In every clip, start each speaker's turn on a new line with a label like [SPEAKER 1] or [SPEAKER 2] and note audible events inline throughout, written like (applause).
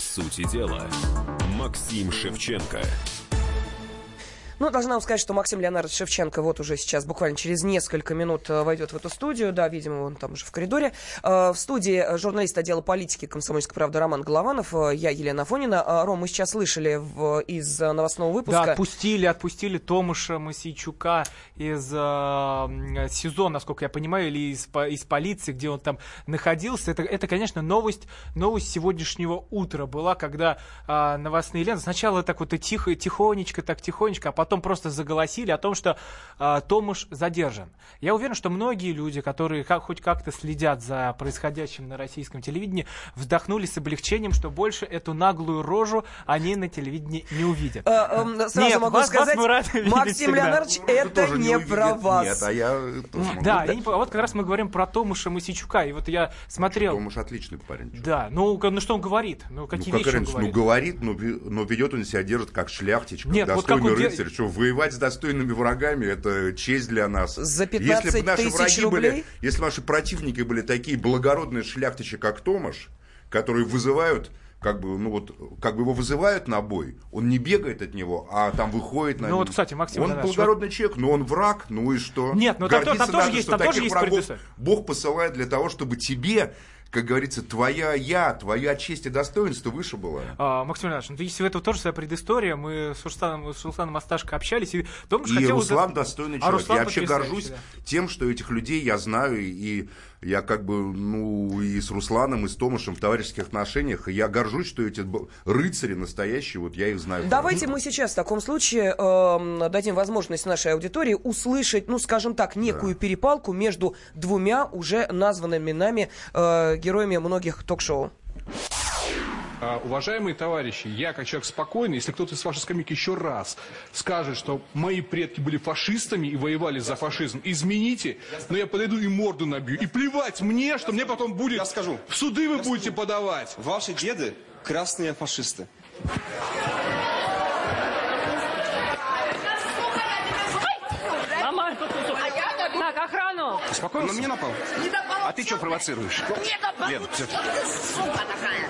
[SPEAKER 1] сути дела, Максим Шевченко.
[SPEAKER 2] Ну, должна вам сказать, что Максим Леонардович Шевченко вот уже сейчас буквально через несколько минут э, войдет в эту студию. Да, видимо, он там уже в коридоре. Э, в студии журналист отдела политики комсомольской правды Роман Голованов. Э, я Елена Фонина. Ром, мы сейчас слышали в, из новостного выпуска...
[SPEAKER 3] Да, отпустили, отпустили Томаша Масейчука из э, СИЗО, насколько я понимаю, или из, из полиции, где он там находился. Это, это конечно, новость, новость сегодняшнего утра была, когда э, новостные ленты... Сначала так вот и тихо, тихонечко, так тихонечко, а потом потом просто заголосили о том, что э, Томаш задержан. Я уверен, что многие люди, которые как, хоть как-то следят за происходящим на российском телевидении, вздохнули с облегчением, что больше эту наглую рожу они на телевидении не увидят.
[SPEAKER 2] А, а, сразу Нет, могу вас, сказать, вас Максим Леонардович, это не, не про вас.
[SPEAKER 4] Нет, а я
[SPEAKER 3] Да, вот как раз мы говорим про Томаша Масичука, и вот я смотрел...
[SPEAKER 4] Томаш отличный парень.
[SPEAKER 3] Да, ну, ну что он говорит? Ну, какие ну, вещи он
[SPEAKER 4] говорит? Ну, говорит, но, ведет он себя держит как шляхтич, как Нет, достойный вот как рыцарь, что воевать с достойными врагами это честь для нас.
[SPEAKER 2] За 15 если бы наши враги рублей?
[SPEAKER 4] были, если наши противники были такие благородные шляхтичи, как Томаш, которые вызывают как бы, ну вот, как бы его вызывают на бой, он не бегает от него, а там выходит на
[SPEAKER 3] Ну вот, кстати, Максим
[SPEAKER 4] Он благородный что... человек, но он враг, ну и что?
[SPEAKER 3] Нет, ну там, там, тоже есть, там тоже есть
[SPEAKER 4] Бог посылает для того, чтобы тебе как говорится, твоя я, твоя честь и достоинство выше было.
[SPEAKER 3] А, Максим Иванович, ну, если в этом тоже своя предыстория, мы с Русланом, с Русланом Асташко общались, и
[SPEAKER 4] Томаш
[SPEAKER 3] и
[SPEAKER 4] хотел... Руслан достойный а человек. Руслан я вообще горжусь да. тем, что этих людей я знаю, и я как бы, ну, и с Русланом, и с Томашем в товарищеских отношениях, я горжусь, что эти рыцари настоящие, вот я их знаю.
[SPEAKER 2] Давайте мы сейчас в таком случае э, дадим возможность нашей аудитории услышать, ну, скажем так, некую да. перепалку между двумя уже названными нами э, героями многих ток-шоу.
[SPEAKER 5] А, уважаемые товарищи, я как человек спокойный, если кто-то из вашей скамейки еще раз скажет, что мои предки были фашистами и воевали за фашизм, измените, но я подойду и морду набью. И плевать мне, что мне потом будет...
[SPEAKER 6] Я скажу.
[SPEAKER 5] В суды вы будете подавать.
[SPEAKER 6] Ваши деды красные фашисты.
[SPEAKER 7] Так, охрану!
[SPEAKER 6] Спокойно, на меня напал.
[SPEAKER 7] Не напал.
[SPEAKER 6] А ты что провоцируешь?
[SPEAKER 7] Не напал.
[SPEAKER 6] Лен, все.
[SPEAKER 7] Сука такая.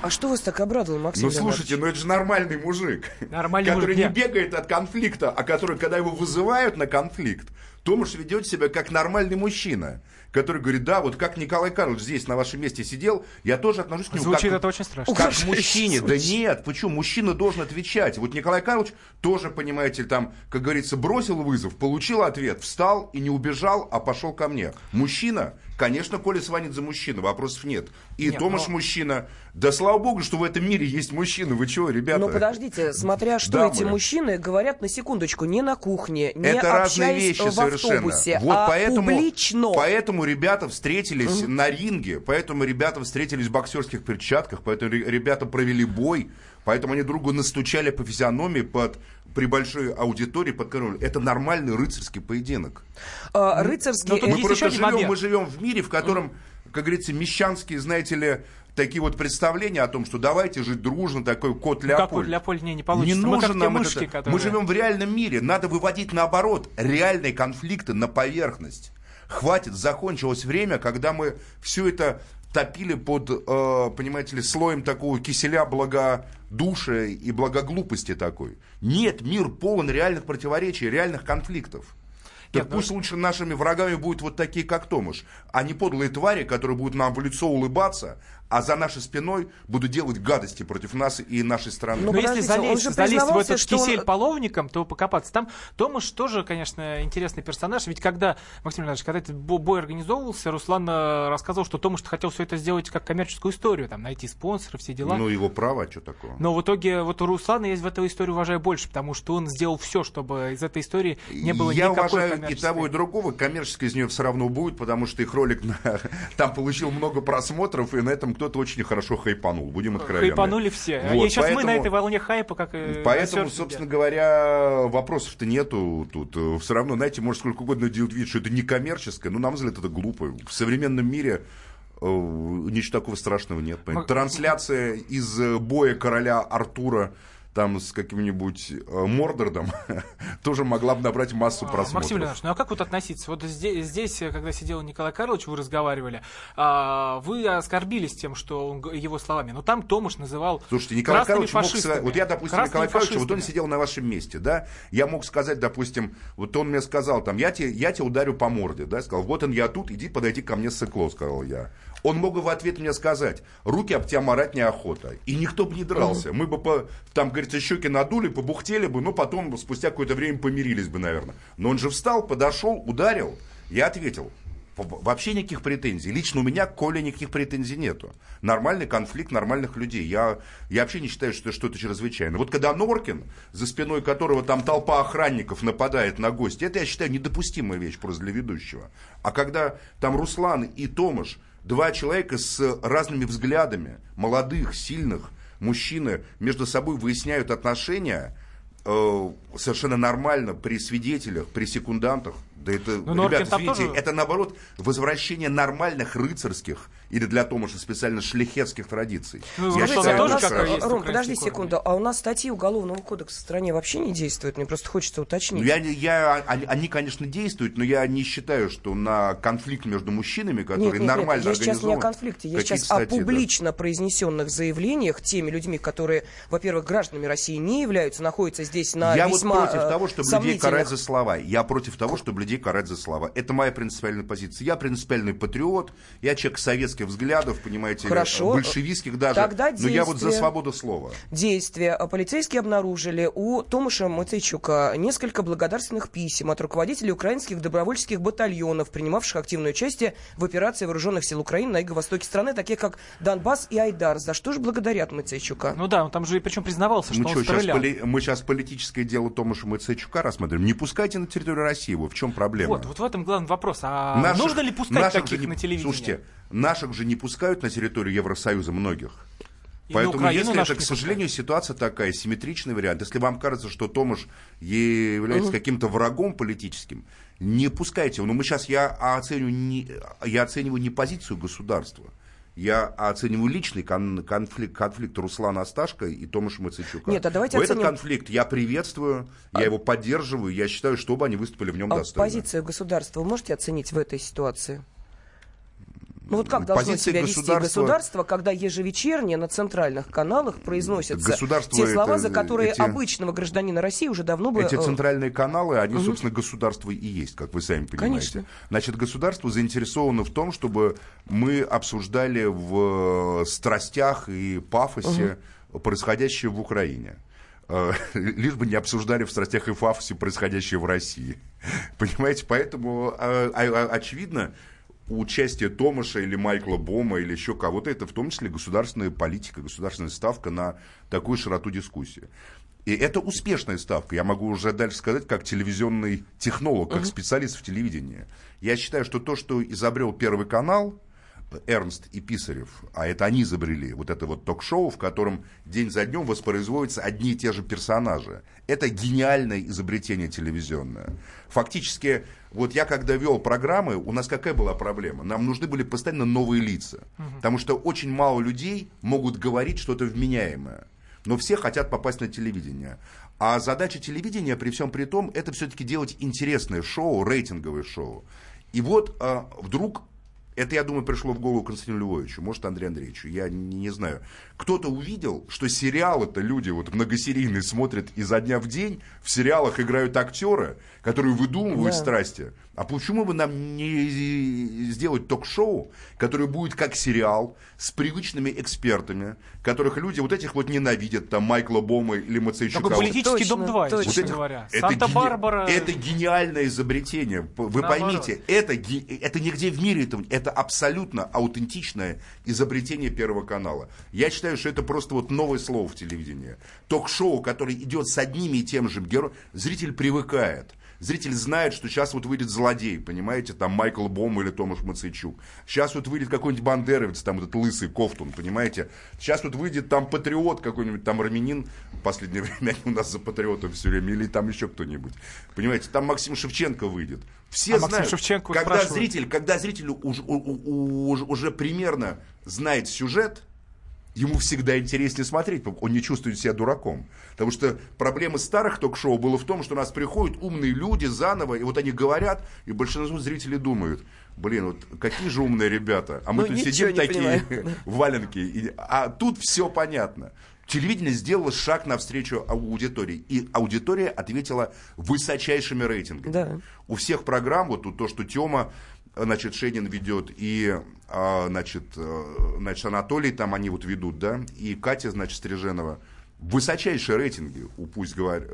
[SPEAKER 2] А что вас так обрадовало, Максим?
[SPEAKER 4] Ну слушайте, ну это же нормальный мужик.
[SPEAKER 3] Нормальный
[SPEAKER 4] который
[SPEAKER 3] мужик,
[SPEAKER 4] не бегает от конфликта, а который, когда его вызывают на конфликт, Томаш ведет себя как нормальный мужчина, который говорит, да, вот как Николай Карлович здесь на вашем месте сидел, я тоже отношусь к нему
[SPEAKER 3] Звучит
[SPEAKER 4] как,
[SPEAKER 3] это очень страшно.
[SPEAKER 4] как к мужчине. Да нет, почему? Мужчина должен отвечать. Вот Николай Карлович тоже, понимаете, там, как говорится, бросил вызов, получил ответ, встал и не убежал, а пошел ко мне. Мужчина Конечно, Коля звонит за мужчину, вопросов нет. И нет, Томаш но... мужчина. Да слава богу, что в этом мире есть мужчины. Вы чего, ребята?
[SPEAKER 2] Ну подождите, смотря что Дамы. эти мужчины говорят на секундочку, не на кухне, не
[SPEAKER 4] Это разные вещи
[SPEAKER 2] в
[SPEAKER 4] совершенно.
[SPEAKER 2] Автобусе, вот а
[SPEAKER 4] поэтому,
[SPEAKER 2] публично.
[SPEAKER 4] Поэтому ребята встретились угу. на ринге, поэтому ребята встретились в боксерских перчатках, поэтому ребята провели бой, поэтому они другу настучали по физиономии под при большой аудитории под король. Это нормальный рыцарский поединок.
[SPEAKER 2] А, рыцарский...
[SPEAKER 4] Мы просто живем, мы живем в мире, в котором, как говорится, мещанские, знаете ли, такие вот представления о том, что давайте жить дружно, такой кот Леопольд. Ну, как
[SPEAKER 3] Леопольд не, не получится.
[SPEAKER 4] Не нужен нам мышки, это. Которые... Мы живем в реальном мире. Надо выводить наоборот реальные конфликты на поверхность. Хватит, закончилось время, когда мы все это топили под, э, понимаете ли, слоем такого киселя благодушия и благоглупости такой. Нет, мир полон реальных противоречий, реальных конфликтов. Так Нет, ну пусть ну... лучше нашими врагами будут вот такие, как Томаш, а не подлые твари, которые будут нам в лицо улыбаться, а за нашей спиной будут делать гадости против нас и нашей страны.
[SPEAKER 3] Но, ну, Но если залезть, залезть в этот кисель он... половником, то покопаться. Там Томаш тоже, конечно, интересный персонаж. Ведь когда, Максим Леонидович, когда этот бой организовывался, Руслан э, рассказывал, что Томаш хотел все это сделать как коммерческую историю, там, найти спонсоров, все дела.
[SPEAKER 4] Ну, его право, а что такое?
[SPEAKER 3] Но в итоге вот у Руслана есть в этой истории уважаю больше, потому что он сделал все, чтобы из этой истории не было
[SPEAKER 4] Я
[SPEAKER 3] никакой
[SPEAKER 4] уважаю и того, и другого. Коммерческая из нее все равно будет, потому что их ролик (laughs) на... там получил много просмотров, и на этом кто-то очень хорошо хайпанул, будем откровенны.
[SPEAKER 3] Хайпанули все. Вот, и сейчас поэтому, мы на этой волне хайпа, как и
[SPEAKER 4] Поэтому, собственно сидят. говоря, вопросов-то нету тут. Все равно, знаете, может сколько угодно делать вид, что это не коммерческое, но, на мой взгляд, это глупо. В современном мире э, ничего такого страшного нет. Трансляция из боя короля Артура там с каким-нибудь э, Мордордом, (laughs) тоже могла бы набрать массу
[SPEAKER 3] А,
[SPEAKER 4] просмотров.
[SPEAKER 3] Максим Леонидович, ну а как вот относиться? Вот здесь, здесь, когда сидел Николай Карлович, вы разговаривали, а, вы оскорбились тем, что он, его словами. Но там Томаш называл
[SPEAKER 4] Слушайте, Николай Карлович мог
[SPEAKER 3] фашистами.
[SPEAKER 4] сказать, вот я, допустим, Николай Карлович, вот он сидел на вашем месте, да, я мог сказать, допустим, вот он мне сказал, там, я тебе, я тебе ударю по морде, да, сказал, вот он, я тут, иди подойди ко мне сыкло, сказал я. Он мог бы в ответ мне сказать, руки об тебя марать неохота. И никто бы не дрался. Мы бы, по, там, говорится, щеки надули, побухтели бы, но потом, спустя какое-то время, помирились бы, наверное. Но он же встал, подошел, ударил. Я ответил, Вообще никаких претензий. Лично у меня к Коле никаких претензий нету. Нормальный конфликт нормальных людей. Я, я вообще не считаю, что это что-то чрезвычайное. Вот когда Норкин, за спиной которого там толпа охранников нападает на гостя, это, я считаю, недопустимая вещь просто для ведущего. А когда там Руслан и Томаш, два человека с разными взглядами, молодых, сильных, мужчины, между собой выясняют отношения, э, совершенно нормально при свидетелях, при секундантах. Да это,
[SPEAKER 3] Ну,
[SPEAKER 4] ребята,
[SPEAKER 3] там
[SPEAKER 4] извините,
[SPEAKER 3] тоже-
[SPEAKER 4] это наоборот возвращение нормальных рыцарских или для Томаша специально шляхетских традиций.
[SPEAKER 3] Ну,
[SPEAKER 4] Я считаю,
[SPEAKER 2] а
[SPEAKER 3] тоже
[SPEAKER 4] это
[SPEAKER 3] есть
[SPEAKER 2] Ром, подожди
[SPEAKER 3] корень?
[SPEAKER 2] секунду, а у нас статьи Уголовного кодекса в стране вообще не действуют? Мне просто хочется уточнить.
[SPEAKER 4] Ну, я, я, они, они, конечно, действуют, но я не считаю, что на конфликт между мужчинами, который
[SPEAKER 2] Нет, нет, нет,
[SPEAKER 4] нормально
[SPEAKER 2] я сейчас не о конфликте, я сейчас о
[SPEAKER 4] статьи, да.
[SPEAKER 2] публично произнесенных заявлениях теми людьми, которые, во-первых, гражданами России не являются, находятся здесь на
[SPEAKER 4] Я
[SPEAKER 2] весьма
[SPEAKER 4] вот против
[SPEAKER 2] э,
[SPEAKER 4] того, чтобы людей карать за слова. Я против того, чтобы людей карать за слова. Это моя принципиальная позиция. Я принципиальный патриот, я человек советских взглядов, понимаете,
[SPEAKER 2] Хорошо.
[SPEAKER 4] большевистских даже.
[SPEAKER 2] Тогда
[SPEAKER 4] но я вот за
[SPEAKER 2] действия.
[SPEAKER 4] свободу слова.
[SPEAKER 2] действия. Полицейские обнаружили у Томаша Мацейчука несколько благодарственных писем от руководителей украинских добровольческих батальонов, принимавших активное участие в операции вооруженных сил Украины на юго-востоке страны, таких как Донбасс и Айдар. За что же благодарят Мацейчука?
[SPEAKER 3] Ну да, он там же и причем признавался, что
[SPEAKER 4] Мы,
[SPEAKER 3] он
[SPEAKER 4] что, сейчас
[SPEAKER 3] стрелял.
[SPEAKER 4] поли- мы сейчас политическое дело Томаша Мацейчука рассматриваем. Не пускайте на территорию России его. В чем проблема?
[SPEAKER 3] Вот, вот в этом главный вопрос. А
[SPEAKER 4] Наших-
[SPEAKER 3] нужно ли пускать
[SPEAKER 4] наших
[SPEAKER 3] таких
[SPEAKER 4] же не-
[SPEAKER 3] на телевидение?
[SPEAKER 4] Слушайте, наших же не пускают на территорию Евросоюза многих.
[SPEAKER 3] И на
[SPEAKER 4] Поэтому, если это,
[SPEAKER 3] наших
[SPEAKER 4] к сожалению, ситуация такая, симметричный вариант, если вам кажется, что Томаш является каким-то врагом политическим, не пускайте его. Но мы сейчас, я оцениваю не, я оцениваю не позицию государства, я оцениваю личный кон- конфликт, конфликт Руслана Асташко и Томаша Мацейчука.
[SPEAKER 2] Нет, а давайте
[SPEAKER 4] Этот
[SPEAKER 2] оценим-
[SPEAKER 4] конфликт я приветствую, я его поддерживаю, я считаю, чтобы они выступили в нем
[SPEAKER 2] А
[SPEAKER 4] достойно.
[SPEAKER 2] позицию государства вы можете оценить в этой ситуации? Ну вот как должно себя вести
[SPEAKER 4] государства-
[SPEAKER 2] государство, когда ежевечерне на центральных каналах произносятся те слова,
[SPEAKER 4] это-
[SPEAKER 2] за которые
[SPEAKER 4] эти-
[SPEAKER 2] обычного гражданина России уже давно бы...
[SPEAKER 4] Эти
[SPEAKER 2] э,
[SPEAKER 4] центральные каналы, они, собственно, государство и есть, как вы сами понимаете.
[SPEAKER 2] Конечно.
[SPEAKER 4] Значит, государство заинтересовано в том, чтобы мы обсуждали в э, страстях и пафосе происходящее в Украине. Э, (laughs) Лишь бы не обсуждали в страстях и пафосе происходящее в России. (laughs) Понимаете, поэтому а- а- очевидно, участие Томаша или Майкла Бома или еще кого-то, это в том числе государственная политика, государственная ставка на такую широту дискуссии. И это успешная ставка. Я могу уже дальше сказать, как телевизионный технолог, как специалист в телевидении. Я считаю, что то, что изобрел Первый канал, Эрнст и Писарев, а это они изобрели, вот это вот ток-шоу, в котором день за днем воспроизводятся одни и те же персонажи. Это гениальное изобретение телевизионное. Фактически, вот я когда вел программы, у нас какая была проблема? Нам нужны были постоянно новые лица, потому что очень мало людей могут говорить что-то вменяемое. Но все хотят попасть на телевидение. А задача телевидения, при всем при том, это все-таки делать интересное шоу, рейтинговое шоу. И вот а, вдруг это, я думаю, пришло в голову Константину Львовичу, может, Андрею Андреевичу, я не, не знаю. Кто-то увидел, что сериалы-то люди вот многосерийные смотрят изо дня в день, в сериалах играют актеры, которые выдумывают
[SPEAKER 2] Да.
[SPEAKER 4] страсти. А почему бы нам не сделать ток-шоу, которое будет как сериал, с привычными экспертами, которых люди вот этих вот ненавидят, там, Майкла Бома или Мацейчука.
[SPEAKER 3] Такой политический
[SPEAKER 2] Точно,
[SPEAKER 3] дом 2,
[SPEAKER 2] точно.
[SPEAKER 3] честно
[SPEAKER 4] этих-
[SPEAKER 3] говоря.
[SPEAKER 4] это
[SPEAKER 3] Санта-Барбара.
[SPEAKER 4] гени- Это гениальное изобретение. Вы
[SPEAKER 3] Наоборот.
[SPEAKER 4] поймите, это, это нигде в мире, это, это абсолютно аутентичное изобретение Первого канала. Я считаю, что это просто вот новое слово в телевидении. Ток-шоу, которое идет с одними и тем же героем, зритель привыкает. Зритель знает, что сейчас вот выйдет злодей, понимаете, там Майкл Бом или Томаш Мацейчук. Сейчас вот выйдет какой-нибудь бандеровец, там этот лысый Кофтун, понимаете. Сейчас вот выйдет там патриот какой-нибудь, там армянин, в последнее (laughs) время они у нас за патриотов все время, или там еще кто-нибудь. Понимаете, там Максим Шевченко выйдет. Все
[SPEAKER 3] А Максим
[SPEAKER 4] знают,
[SPEAKER 3] Шевченко
[SPEAKER 4] когда
[SPEAKER 3] спрашивают.
[SPEAKER 4] зритель, когда зритель уже, уже примерно знает сюжет, ему всегда интереснее смотреть, он не чувствует себя дураком. Потому что проблема старых ток-шоу была в том, что у нас приходят умные люди заново, и вот они говорят, и большинство зрителей думают, блин, вот какие же умные ребята, а мы
[SPEAKER 2] Ну,
[SPEAKER 4] тут сидим такие
[SPEAKER 2] понимаем. (laughs)
[SPEAKER 4] валенки, и- а тут все понятно. Телевидение сделало шаг навстречу аудитории, и аудитория ответила высочайшими рейтингами.
[SPEAKER 2] Да.
[SPEAKER 4] У всех программ, вот тут то, что Тёма, значит, Шенин ведет, и, а, значит, э, значит, Анатолий там они вот ведут, да, и Катя, значит, Стриженова, высочайшие рейтинги, у пусть говорят,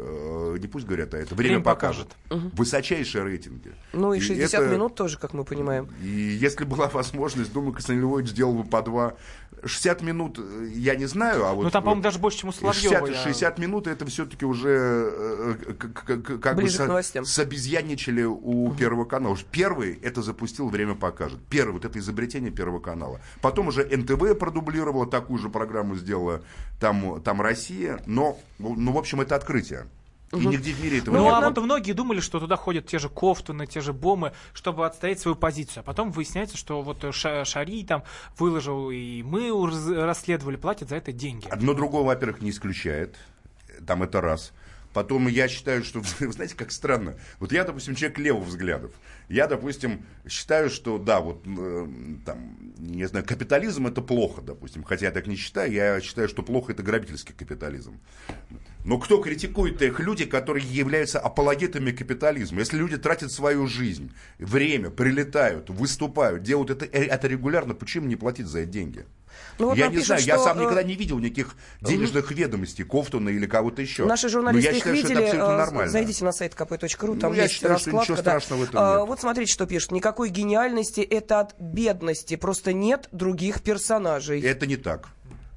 [SPEAKER 4] не пусть говорят, а это время,
[SPEAKER 3] Время
[SPEAKER 4] покажет. Высочайшие рейтинги.
[SPEAKER 2] Ну и 60
[SPEAKER 4] это-
[SPEAKER 2] минут тоже, как мы понимаем.
[SPEAKER 4] и если была возможность, думаю, Константин Львович сделал бы по два. 60 минут, э, я не знаю, а вот...
[SPEAKER 3] Ну там, по-моему, даже больше, чем у Соловьева.
[SPEAKER 4] 60,
[SPEAKER 3] я-
[SPEAKER 4] 60 минут это все-таки уже э, э, как
[SPEAKER 2] Ближе
[SPEAKER 4] бы со- собезьянничали у Первого канала. Уж Первый это запустил «Время покажет». Первый, вот это изобретение Первого канала. Потом уже НТВ продублировала, такую же программу сделала там, там Россия. Но, ну, в общем, это открытие. И нигде в мире этого
[SPEAKER 3] Ну,
[SPEAKER 4] не
[SPEAKER 3] а
[SPEAKER 4] было.
[SPEAKER 3] вот многие думали, что туда ходят те же Кофтуны, те же Бомы, чтобы отстоять свою позицию. А потом выясняется, что вот Ша- Шари там выложил, и мы расследовали, платят за это деньги.
[SPEAKER 4] Одно другое, во-первых, не исключает. Там это раз. Потом я считаю, что, (laughs) вы знаете, как странно. Вот я, допустим, человек левых взглядов. Я, допустим, считаю, что да, вот э, там, не знаю, капитализм это плохо, допустим. Хотя я так не считаю. Я считаю, что плохо это грабительский капитализм. Но кто критикует их люди, которые являются апологетами капитализма? Если люди тратят свою жизнь, время, прилетают, выступают, делают это, э, это регулярно, почему не платить за это деньги?
[SPEAKER 2] Ну, вот
[SPEAKER 4] я не
[SPEAKER 2] пишут,
[SPEAKER 4] знаю, я
[SPEAKER 2] что,
[SPEAKER 4] сам
[SPEAKER 2] э,
[SPEAKER 4] никогда не видел никаких денежных ведомостей, Кофтуна или кого-то еще.
[SPEAKER 2] Наши
[SPEAKER 4] Но
[SPEAKER 2] журналисты
[SPEAKER 4] я
[SPEAKER 2] их
[SPEAKER 4] считаю, что
[SPEAKER 2] видели.
[SPEAKER 4] это абсолютно
[SPEAKER 2] э,
[SPEAKER 4] нормально.
[SPEAKER 2] Зайдите на сайт kp.ru, там
[SPEAKER 4] Ну, я
[SPEAKER 2] есть
[SPEAKER 4] считаю, что
[SPEAKER 2] раскладка.
[SPEAKER 4] ничего
[SPEAKER 2] да.
[SPEAKER 4] страшного в этом
[SPEAKER 2] А,
[SPEAKER 4] нет.
[SPEAKER 2] Вот смотрите, что пишут. Никакой гениальности, это от бедности. Просто нет других персонажей.
[SPEAKER 4] Это не так.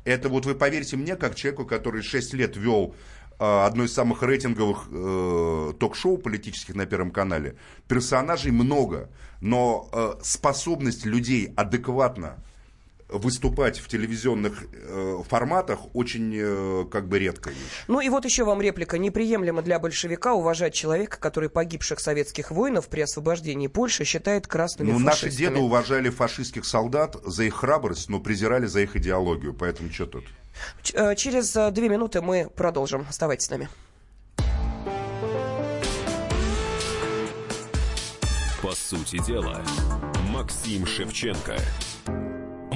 [SPEAKER 4] Это вот вы поверьте мне, как человеку, который 6 лет вел э, одно из самых рейтинговых э, ток-шоу политических на Первом канале. Персонажей много, но э, способность людей адекватно выступать в телевизионных э, форматах очень э, как бы вещь.
[SPEAKER 2] Ну и вот еще вам реплика. Неприемлемо для большевика уважать человека, который погибших советских воинов при освобождении Польши считает красными
[SPEAKER 4] Ну, наши
[SPEAKER 2] фашистами.
[SPEAKER 4] деды уважали фашистских солдат за их храбрость, но презирали за их идеологию. Поэтому что тут?
[SPEAKER 2] Ч- э, Через э, две минуты мы продолжим. Оставайтесь с нами.
[SPEAKER 1] По сути дела, Максим Шевченко.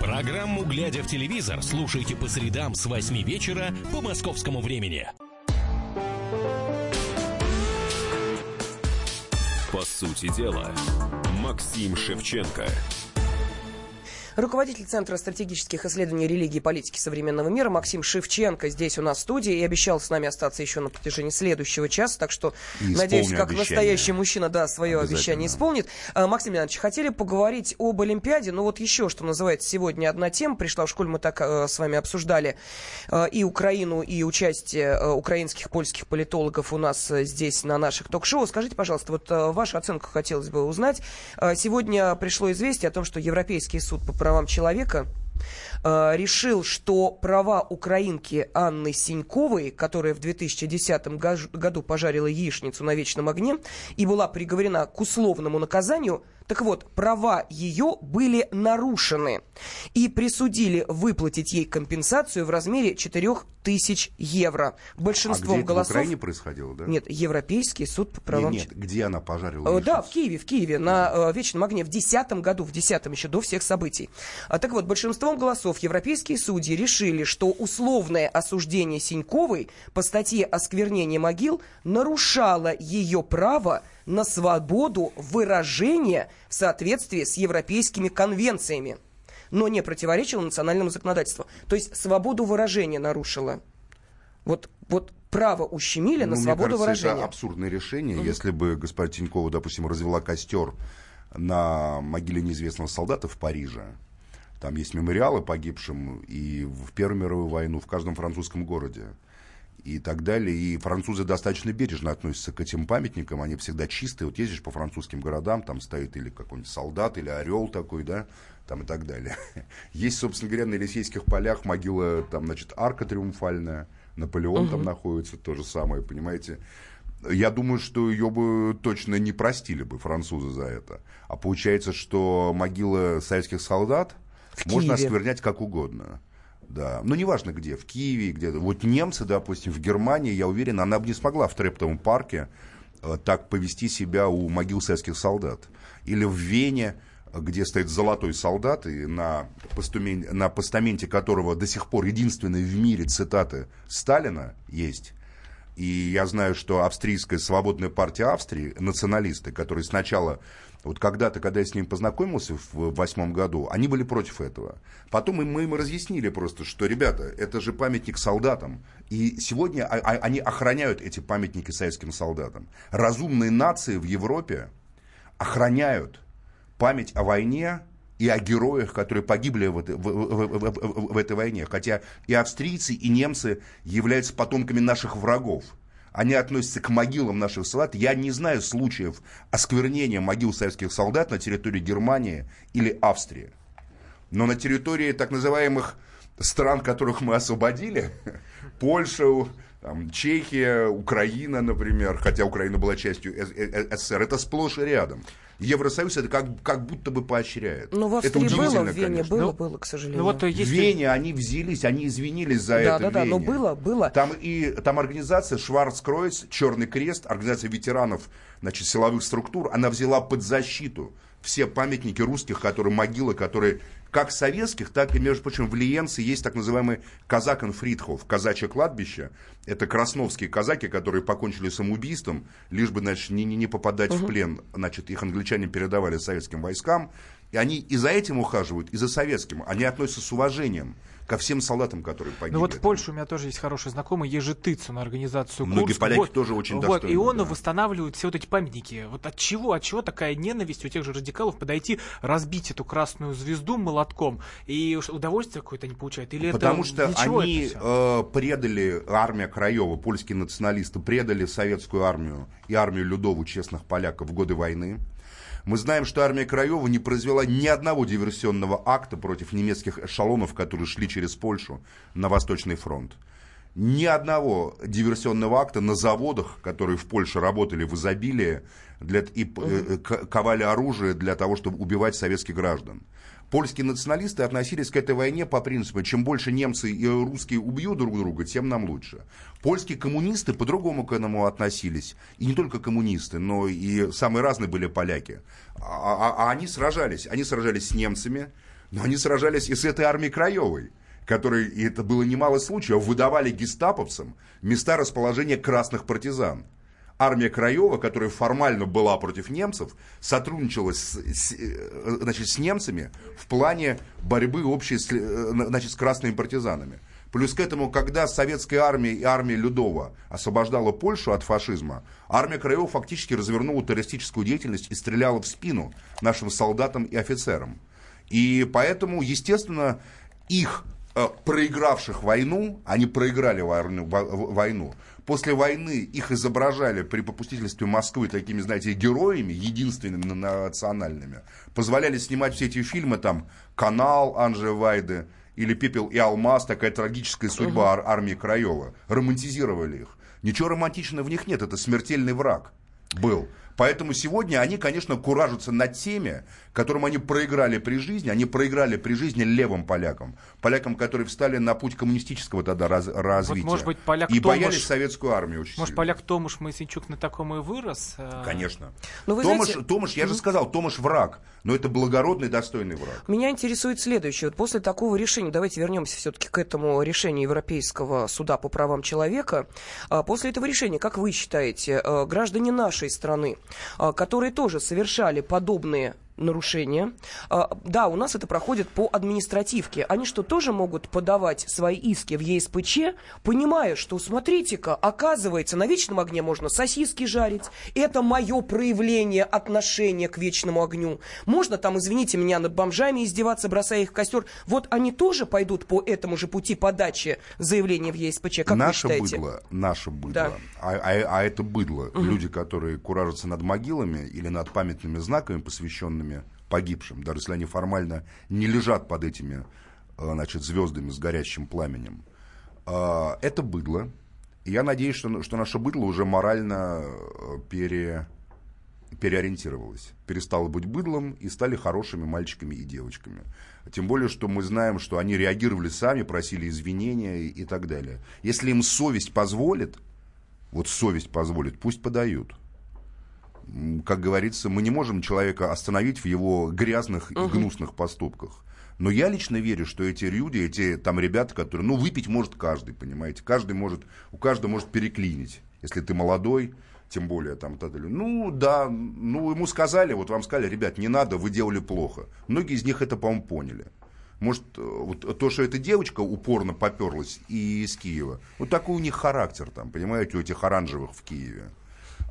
[SPEAKER 8] Программу «Глядя в телевизор» слушайте по средам с 8 вечера по московскому времени.
[SPEAKER 1] По сути дела, Максим Шевченко.
[SPEAKER 2] Руководитель Центра стратегических исследований религии и политики современного мира Максим Шевченко здесь у нас в студии и обещал с нами остаться еще на протяжении следующего часа, так что,
[SPEAKER 4] И
[SPEAKER 2] надеюсь, как
[SPEAKER 4] обещание.
[SPEAKER 2] настоящий мужчина, да, свое обещание исполнит. А, Максим Леонидович, хотели поговорить об Олимпиаде, ну вот еще, что называется, сегодня одна тема пришла в школе, мы так э, с вами обсуждали э, и Украину, и участие э, украинских, польских политологов у нас э, здесь на наших ток-шоу. Скажите, пожалуйста, вот э, вашу оценку хотелось бы узнать. Э, Сегодня пришло известие о том, что Европейский суд по правам человека решил, что права украинки Анны Синьковой, которая в 2010 гаж- году пожарила яичницу на вечном огне и была приговорена к условному наказанию, так вот, права ее были нарушены и присудили выплатить ей компенсацию в размере 4000 евро.
[SPEAKER 4] А
[SPEAKER 2] Большинством
[SPEAKER 4] где это в
[SPEAKER 2] голосов...
[SPEAKER 4] Украине происходило, да?
[SPEAKER 2] Нет, Европейский суд по правам
[SPEAKER 4] нет, где она пожарила
[SPEAKER 2] Э, Да,
[SPEAKER 4] яичницу?
[SPEAKER 2] в Киеве, в Киеве, на э, Вечном огне в 2010 году, в 2010 еще до всех событий. А, так вот, большинством голосов европейские судьи решили, что условное осуждение Синьковой по статье «Осквернение могил» нарушало ее право на свободу выражения в соответствии с европейскими конвенциями, но не противоречило национальному законодательству. То есть свободу выражения нарушило. Вот, вот право ущемили на
[SPEAKER 4] Ну,
[SPEAKER 2] свободу
[SPEAKER 4] мне кажется,
[SPEAKER 2] выражения.
[SPEAKER 4] это абсурдное решение. Если бы госпожа Тинькова, допустим, развела костер на могиле неизвестного солдата в Париже, там есть мемориалы погибшим и в Первую мировую войну в каждом французском городе. и так далее. И французы достаточно бережно относятся к этим памятникам, они всегда чистые. Вот ездишь по французским городам, там стоит или какой-нибудь солдат, или орел такой, да, там и так далее. (laughs) Есть, собственно говоря, на Елисейских полях могила, там, значит, арка триумфальная, Наполеон угу. там находится, то же самое, понимаете. Я думаю, что ее бы точно не простили бы французы за это. А получается, что могила советских солдат в можно Киеве. осквернять как угодно. Да, ну неважно где, в Киеве, где-то. Вот немцы, допустим, в Германии, я уверен, она бы не смогла в Трептовом парке э, так повести себя у могил советских солдат. Или в Вене, где стоит золотой солдат, и на, постументе, на постаменте которого до сих пор единственные в мире цитаты Сталина есть. И я знаю, что австрийская свободная партия Австрии, националисты, которые сначала вот когда-то, когда я с ним познакомился в восьмом году, они были против этого. Потом мы им разъяснили просто, что, ребята, это же памятник солдатам. И сегодня они охраняют эти памятники советским солдатам. Разумные нации в Европе охраняют память о войне и о героях, которые погибли в этой, в, в, в, в этой войне. Хотя и австрийцы, и немцы являются потомками наших врагов. Они относятся к могилам наших солдат. Я не знаю случаев осквернения могил советских солдат на территории Германии или Австрии. Но на территории так называемых стран, которых мы освободили, (laughs) Польша, там, Чехия, Украина, например, хотя Украина была частью СССР, это сплошь и рядом. Евросоюз это как, как будто бы поощряет.
[SPEAKER 2] Ну, в Австрии это было, в Вене конечно. было, ну, было, к сожалению. Ну,
[SPEAKER 4] вот, если... В Вене они взялись, они извинились за да, это. Да, да, да,
[SPEAKER 2] но было, было.
[SPEAKER 4] Там, и, там организация Шварцкройц, Черный Крест, организация ветеранов значит, силовых структур, она взяла под защиту все памятники русских, которые могилы, которые как советских, так и, между прочим, в Лиенце есть так называемый казакон Фридхоф, казачье кладбище. Это красновские казаки, которые покончили самоубийством, лишь бы, значит, не, не попадать угу. в плен. Значит, их англичане передавали советским войскам. И они и за этим ухаживают, и за советским. Они относятся с уважением ко всем солдатам, которые погибли.
[SPEAKER 3] Ну вот в Польше у меня тоже есть хороший знакомый Ежетыцу на организацию
[SPEAKER 4] Многие
[SPEAKER 3] Курск.
[SPEAKER 4] поляки
[SPEAKER 3] вот,
[SPEAKER 4] тоже очень
[SPEAKER 3] вот, И он да. восстанавливает все вот эти памятники. Вот от чего, от чего такая ненависть у тех же радикалов подойти, разбить эту красную звезду молотком, и удовольствие какое-то они получают? Или
[SPEAKER 4] Потому
[SPEAKER 3] это,
[SPEAKER 4] что они э, предали, армия Краева, польские националисты, предали советскую армию и армию Людову, честных поляков, в годы войны. Мы знаем, что армия Краева не произвела ни одного диверсионного акта против немецких эшелонов, которые шли через Польшу на Восточный фронт. Ни одного диверсионного акта на заводах, которые в Польше работали в изобилии, для, и э, ковали оружие для того, чтобы убивать советских граждан польские националисты относились к этой войне по принципу, чем больше немцы и русские убьют друг друга, тем нам лучше. Польские коммунисты по-другому к этому относились. И не только коммунисты, но и самые разные были поляки. А, а, а они сражались. Они сражались с немцами, но они сражались и с этой армией Краевой которые, и это было немало случаев, выдавали гестаповцам места расположения красных партизан армия Краева, которая формально была против немцев, сотрудничала с, с, значит, с немцами в плане борьбы общей с, э, значит, с красными партизанами. Плюс к этому, когда советская армия и армия Людова освобождала Польшу от фашизма, армия Краева фактически развернула террористическую деятельность и стреляла в спину нашим солдатам и офицерам. И поэтому, естественно, их э, проигравших войну, они проиграли войну, войну, После войны их изображали при попустительстве Москвы такими, знаете, героями, единственными национальными. Позволяли снимать все эти фильмы, там, «Канал» Анжи Вайды, или «Пепел и алмаз», такая трагическая судьба ар- армии Краева. Романтизировали их. Ничего романтичного в них нет, это смертельный враг был. Поэтому сегодня они, конечно, куражатся над теми, которым они проиграли при жизни. Они проиграли при жизни левым полякам. Полякам, которые встали на путь коммунистического тогда раз, развития. Вот,
[SPEAKER 3] может быть, поляк
[SPEAKER 4] и
[SPEAKER 3] Томаш,
[SPEAKER 4] боялись советскую армию очень
[SPEAKER 3] Может,
[SPEAKER 4] сильно.
[SPEAKER 3] поляк Томаш Моисейчук на таком и вырос?
[SPEAKER 4] А? Конечно. Но ну, Томаш, знаете... Томаш, я же сказал, Томаш враг. Но это благородный, достойный враг.
[SPEAKER 2] Меня интересует следующее. Вот после такого решения, давайте вернемся все-таки к этому решению Европейского суда по правам человека. А, после этого решения, как вы считаете, а, граждане нашей страны, которые тоже совершали подобные нарушение. А, да, у нас это проходит по административке. Они что, тоже могут подавать свои иски в ЕСПЧ, понимая, что, смотрите-ка, оказывается, на вечном огне можно сосиски жарить. Это мое проявление отношения к вечному огню. Можно там, извините меня, над бомжами издеваться, бросая их в костер. Вот они тоже пойдут по этому же пути подачи заявления в ЕСПЧ. Как
[SPEAKER 4] наше
[SPEAKER 2] вы считаете?
[SPEAKER 4] быдло, наше быдло,
[SPEAKER 2] Да.
[SPEAKER 4] а, а- а это быдло, люди, которые куражатся над могилами или над памятными знаками, посвященными погибшим, даже если они формально не лежат под этими э, значит, звездами с горящим пламенем. А, Это быдло. Я надеюсь, что, что наше быдло уже морально э, пере, переориентировалось. Перестало быть быдлом и стали хорошими мальчиками и девочками. Тем более, что мы знаем, что они реагировали сами, просили извинения и так далее. Если им совесть позволит, вот совесть позволит, пусть подают. Как говорится, мы не можем человека остановить в его грязных и гнусных поступках. Но я лично верю, что эти люди, эти там ребята, которые, ну, выпить может каждый, понимаете, каждый может, у каждого может переклинить, если ты молодой, тем более там так далее. Ну, да, ну, ему сказали, вот вам сказали, ребят, не надо, вы делали плохо. Многие из них это, по-моему, поняли. Может, э, вот то, что эта девочка упорно поперлась и из Киева, вот такой у них характер там, понимаете, у этих оранжевых в Киеве.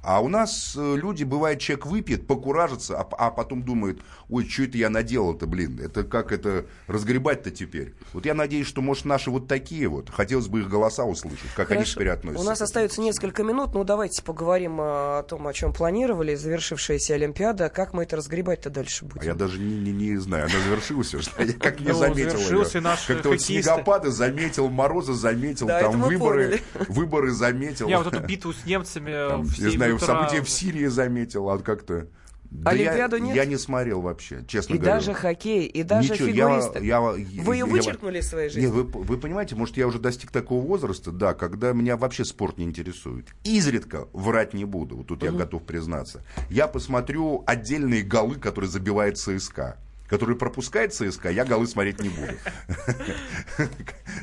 [SPEAKER 4] А у нас э, люди, бывает, человек выпьет, покуражится, а, а потом думает, ой, что это я наделал-то, блин, это как это разгребать-то теперь? Вот я надеюсь, что, может, наши вот такие вот, хотелось бы их голоса услышать, как они
[SPEAKER 2] Хорошо.
[SPEAKER 4] теперь относятся.
[SPEAKER 2] У нас остается несколько минут, ну давайте поговорим а, о том, о чем планировали, завершившаяся Олимпиада. Как мы это разгребать-то дальше будем?
[SPEAKER 4] А я даже не, не, не знаю, она завершилась уже, я (laughs) как не
[SPEAKER 3] Ну,
[SPEAKER 4] заметил
[SPEAKER 3] наш
[SPEAKER 4] Как-то вот снегопады заметил, мороза заметил, там выборы, выборы заметил.
[SPEAKER 3] Я вот эту битву с немцами
[SPEAKER 4] Там,
[SPEAKER 3] в
[SPEAKER 4] не
[SPEAKER 3] 7
[SPEAKER 4] знаю,
[SPEAKER 3] утра-
[SPEAKER 4] события в Сирии заметил, а как-то... Да
[SPEAKER 2] Олимпиаду
[SPEAKER 4] я,
[SPEAKER 2] нет?
[SPEAKER 4] Я не смотрел вообще, честно
[SPEAKER 2] И
[SPEAKER 4] говоря.
[SPEAKER 2] даже хоккей, и даже
[SPEAKER 4] Ничего, я-
[SPEAKER 2] фигуристы.
[SPEAKER 4] я-
[SPEAKER 2] Вы ее
[SPEAKER 4] я-
[SPEAKER 2] вычеркнули из своей жизни?
[SPEAKER 4] Нет, вы, вы понимаете, может, я уже достиг такого возраста, да, когда меня вообще спорт не интересует. Изредка врать не буду, вот тут я готов признаться. Я посмотрю отдельные голы, которые забивает ЦСКА. Который пропускает ЦСКА, я голы смотреть не буду. (laughs)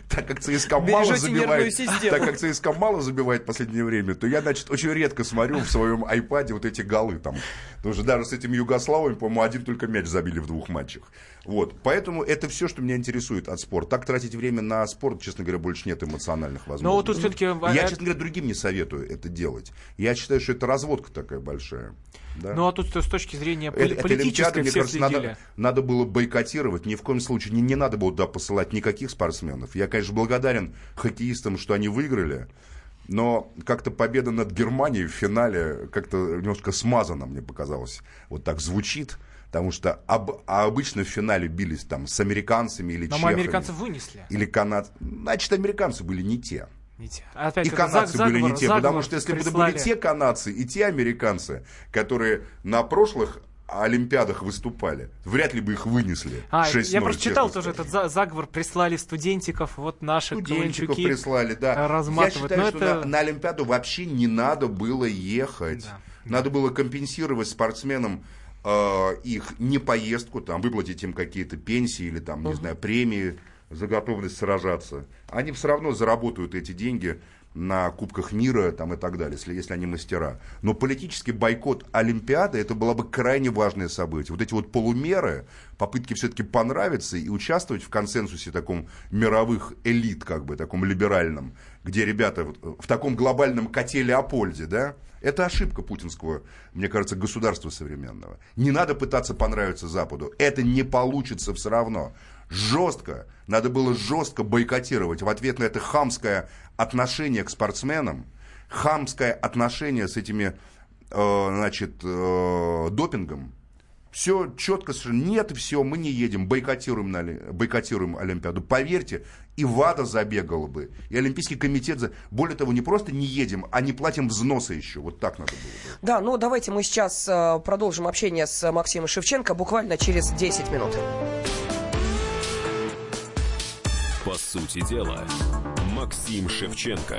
[SPEAKER 4] Так как ЦСКА мало забивает, так как ЦСКА мало забивает в последнее время, то я, значит, очень редко смотрю в своем айпаде вот эти голы там. Потому что даже с этими югославами, по-моему, один только мяч забили в двух матчах. Вот. Поэтому это все, что меня интересует от спорта. Так тратить время на спорт, честно говоря, больше нет эмоциональных возможностей.
[SPEAKER 3] Но вот тут всё-таки,
[SPEAKER 4] Я, честно говоря, другим не советую это делать. Я считаю, что это разводка такая большая. Да?
[SPEAKER 3] Ну а тут с точки зрения
[SPEAKER 4] Это-
[SPEAKER 3] поли-
[SPEAKER 4] это
[SPEAKER 3] политической
[SPEAKER 4] мне
[SPEAKER 3] все
[SPEAKER 4] кажется,
[SPEAKER 3] следили.
[SPEAKER 4] надо, надо было бойкотировать. Ни в коем случае не, не надо было туда посылать никаких спортсменов. Я, конечно, благодарен хоккеистам, что они выиграли. Но как-то победа над Германией в финале как-то немножко смазана, мне показалось. Вот так звучит. Потому что об- а обычно в финале бились там с американцами или
[SPEAKER 3] Но
[SPEAKER 4] чехами.
[SPEAKER 3] мы американцев вынесли.
[SPEAKER 4] Или канад... Значит, американцы были не те.
[SPEAKER 3] Не те. Опять
[SPEAKER 4] И канадцы
[SPEAKER 3] заг-
[SPEAKER 4] были не
[SPEAKER 3] заговор-
[SPEAKER 4] те, потому
[SPEAKER 3] заговор
[SPEAKER 4] что если бы были те канадцы и те американцы, которые на прошлых Олимпиадах выступали, вряд ли бы их вынесли.
[SPEAKER 3] А,
[SPEAKER 4] 6-0,
[SPEAKER 3] я просто читал тоже этот за- заговор, прислали студентиков, вот наши
[SPEAKER 4] Студентиков прислали, да. Я считаю,
[SPEAKER 3] Но
[SPEAKER 4] что
[SPEAKER 3] это...
[SPEAKER 4] на, на Олимпиаду вообще не надо было ехать.
[SPEAKER 3] Да,
[SPEAKER 4] Надо было компенсировать спортсменам э, их не поездку, там, выплатить им какие-то пенсии или там, не знаю, премии за готовность сражаться. Они все равно заработают эти деньги на Кубках мира там, и так далее, если, если они мастера. Но политический бойкот Олимпиады, это было бы крайне важное событие. Вот эти вот полумеры, попытки все-таки понравиться и участвовать в консенсусе таком мировых элит, как бы, таком либеральном, где ребята вот в таком глобальном коте Леопольде, да, это ошибка путинского, мне кажется, государства современного. Не надо пытаться понравиться Западу. Это не получится все равно. Жестко. Надо было жестко бойкотировать в ответ на это хамское отношение к спортсменам, хамское отношение с этими, э, значит, э, допингом. Все четко совершенно. Нет, все, мы не едем, бойкотируем, на, Оли- бойкотируем Олимпиаду. Поверьте, и ВАДА забегала бы, и Олимпийский комитет... За... Более того, не просто не едем, а не платим взносы еще. Вот так надо было бы.
[SPEAKER 2] Да, ну давайте мы сейчас э, продолжим общение с Максимом Шевченко буквально через 10 минут.
[SPEAKER 1] По сути дела, Максим Шевченко.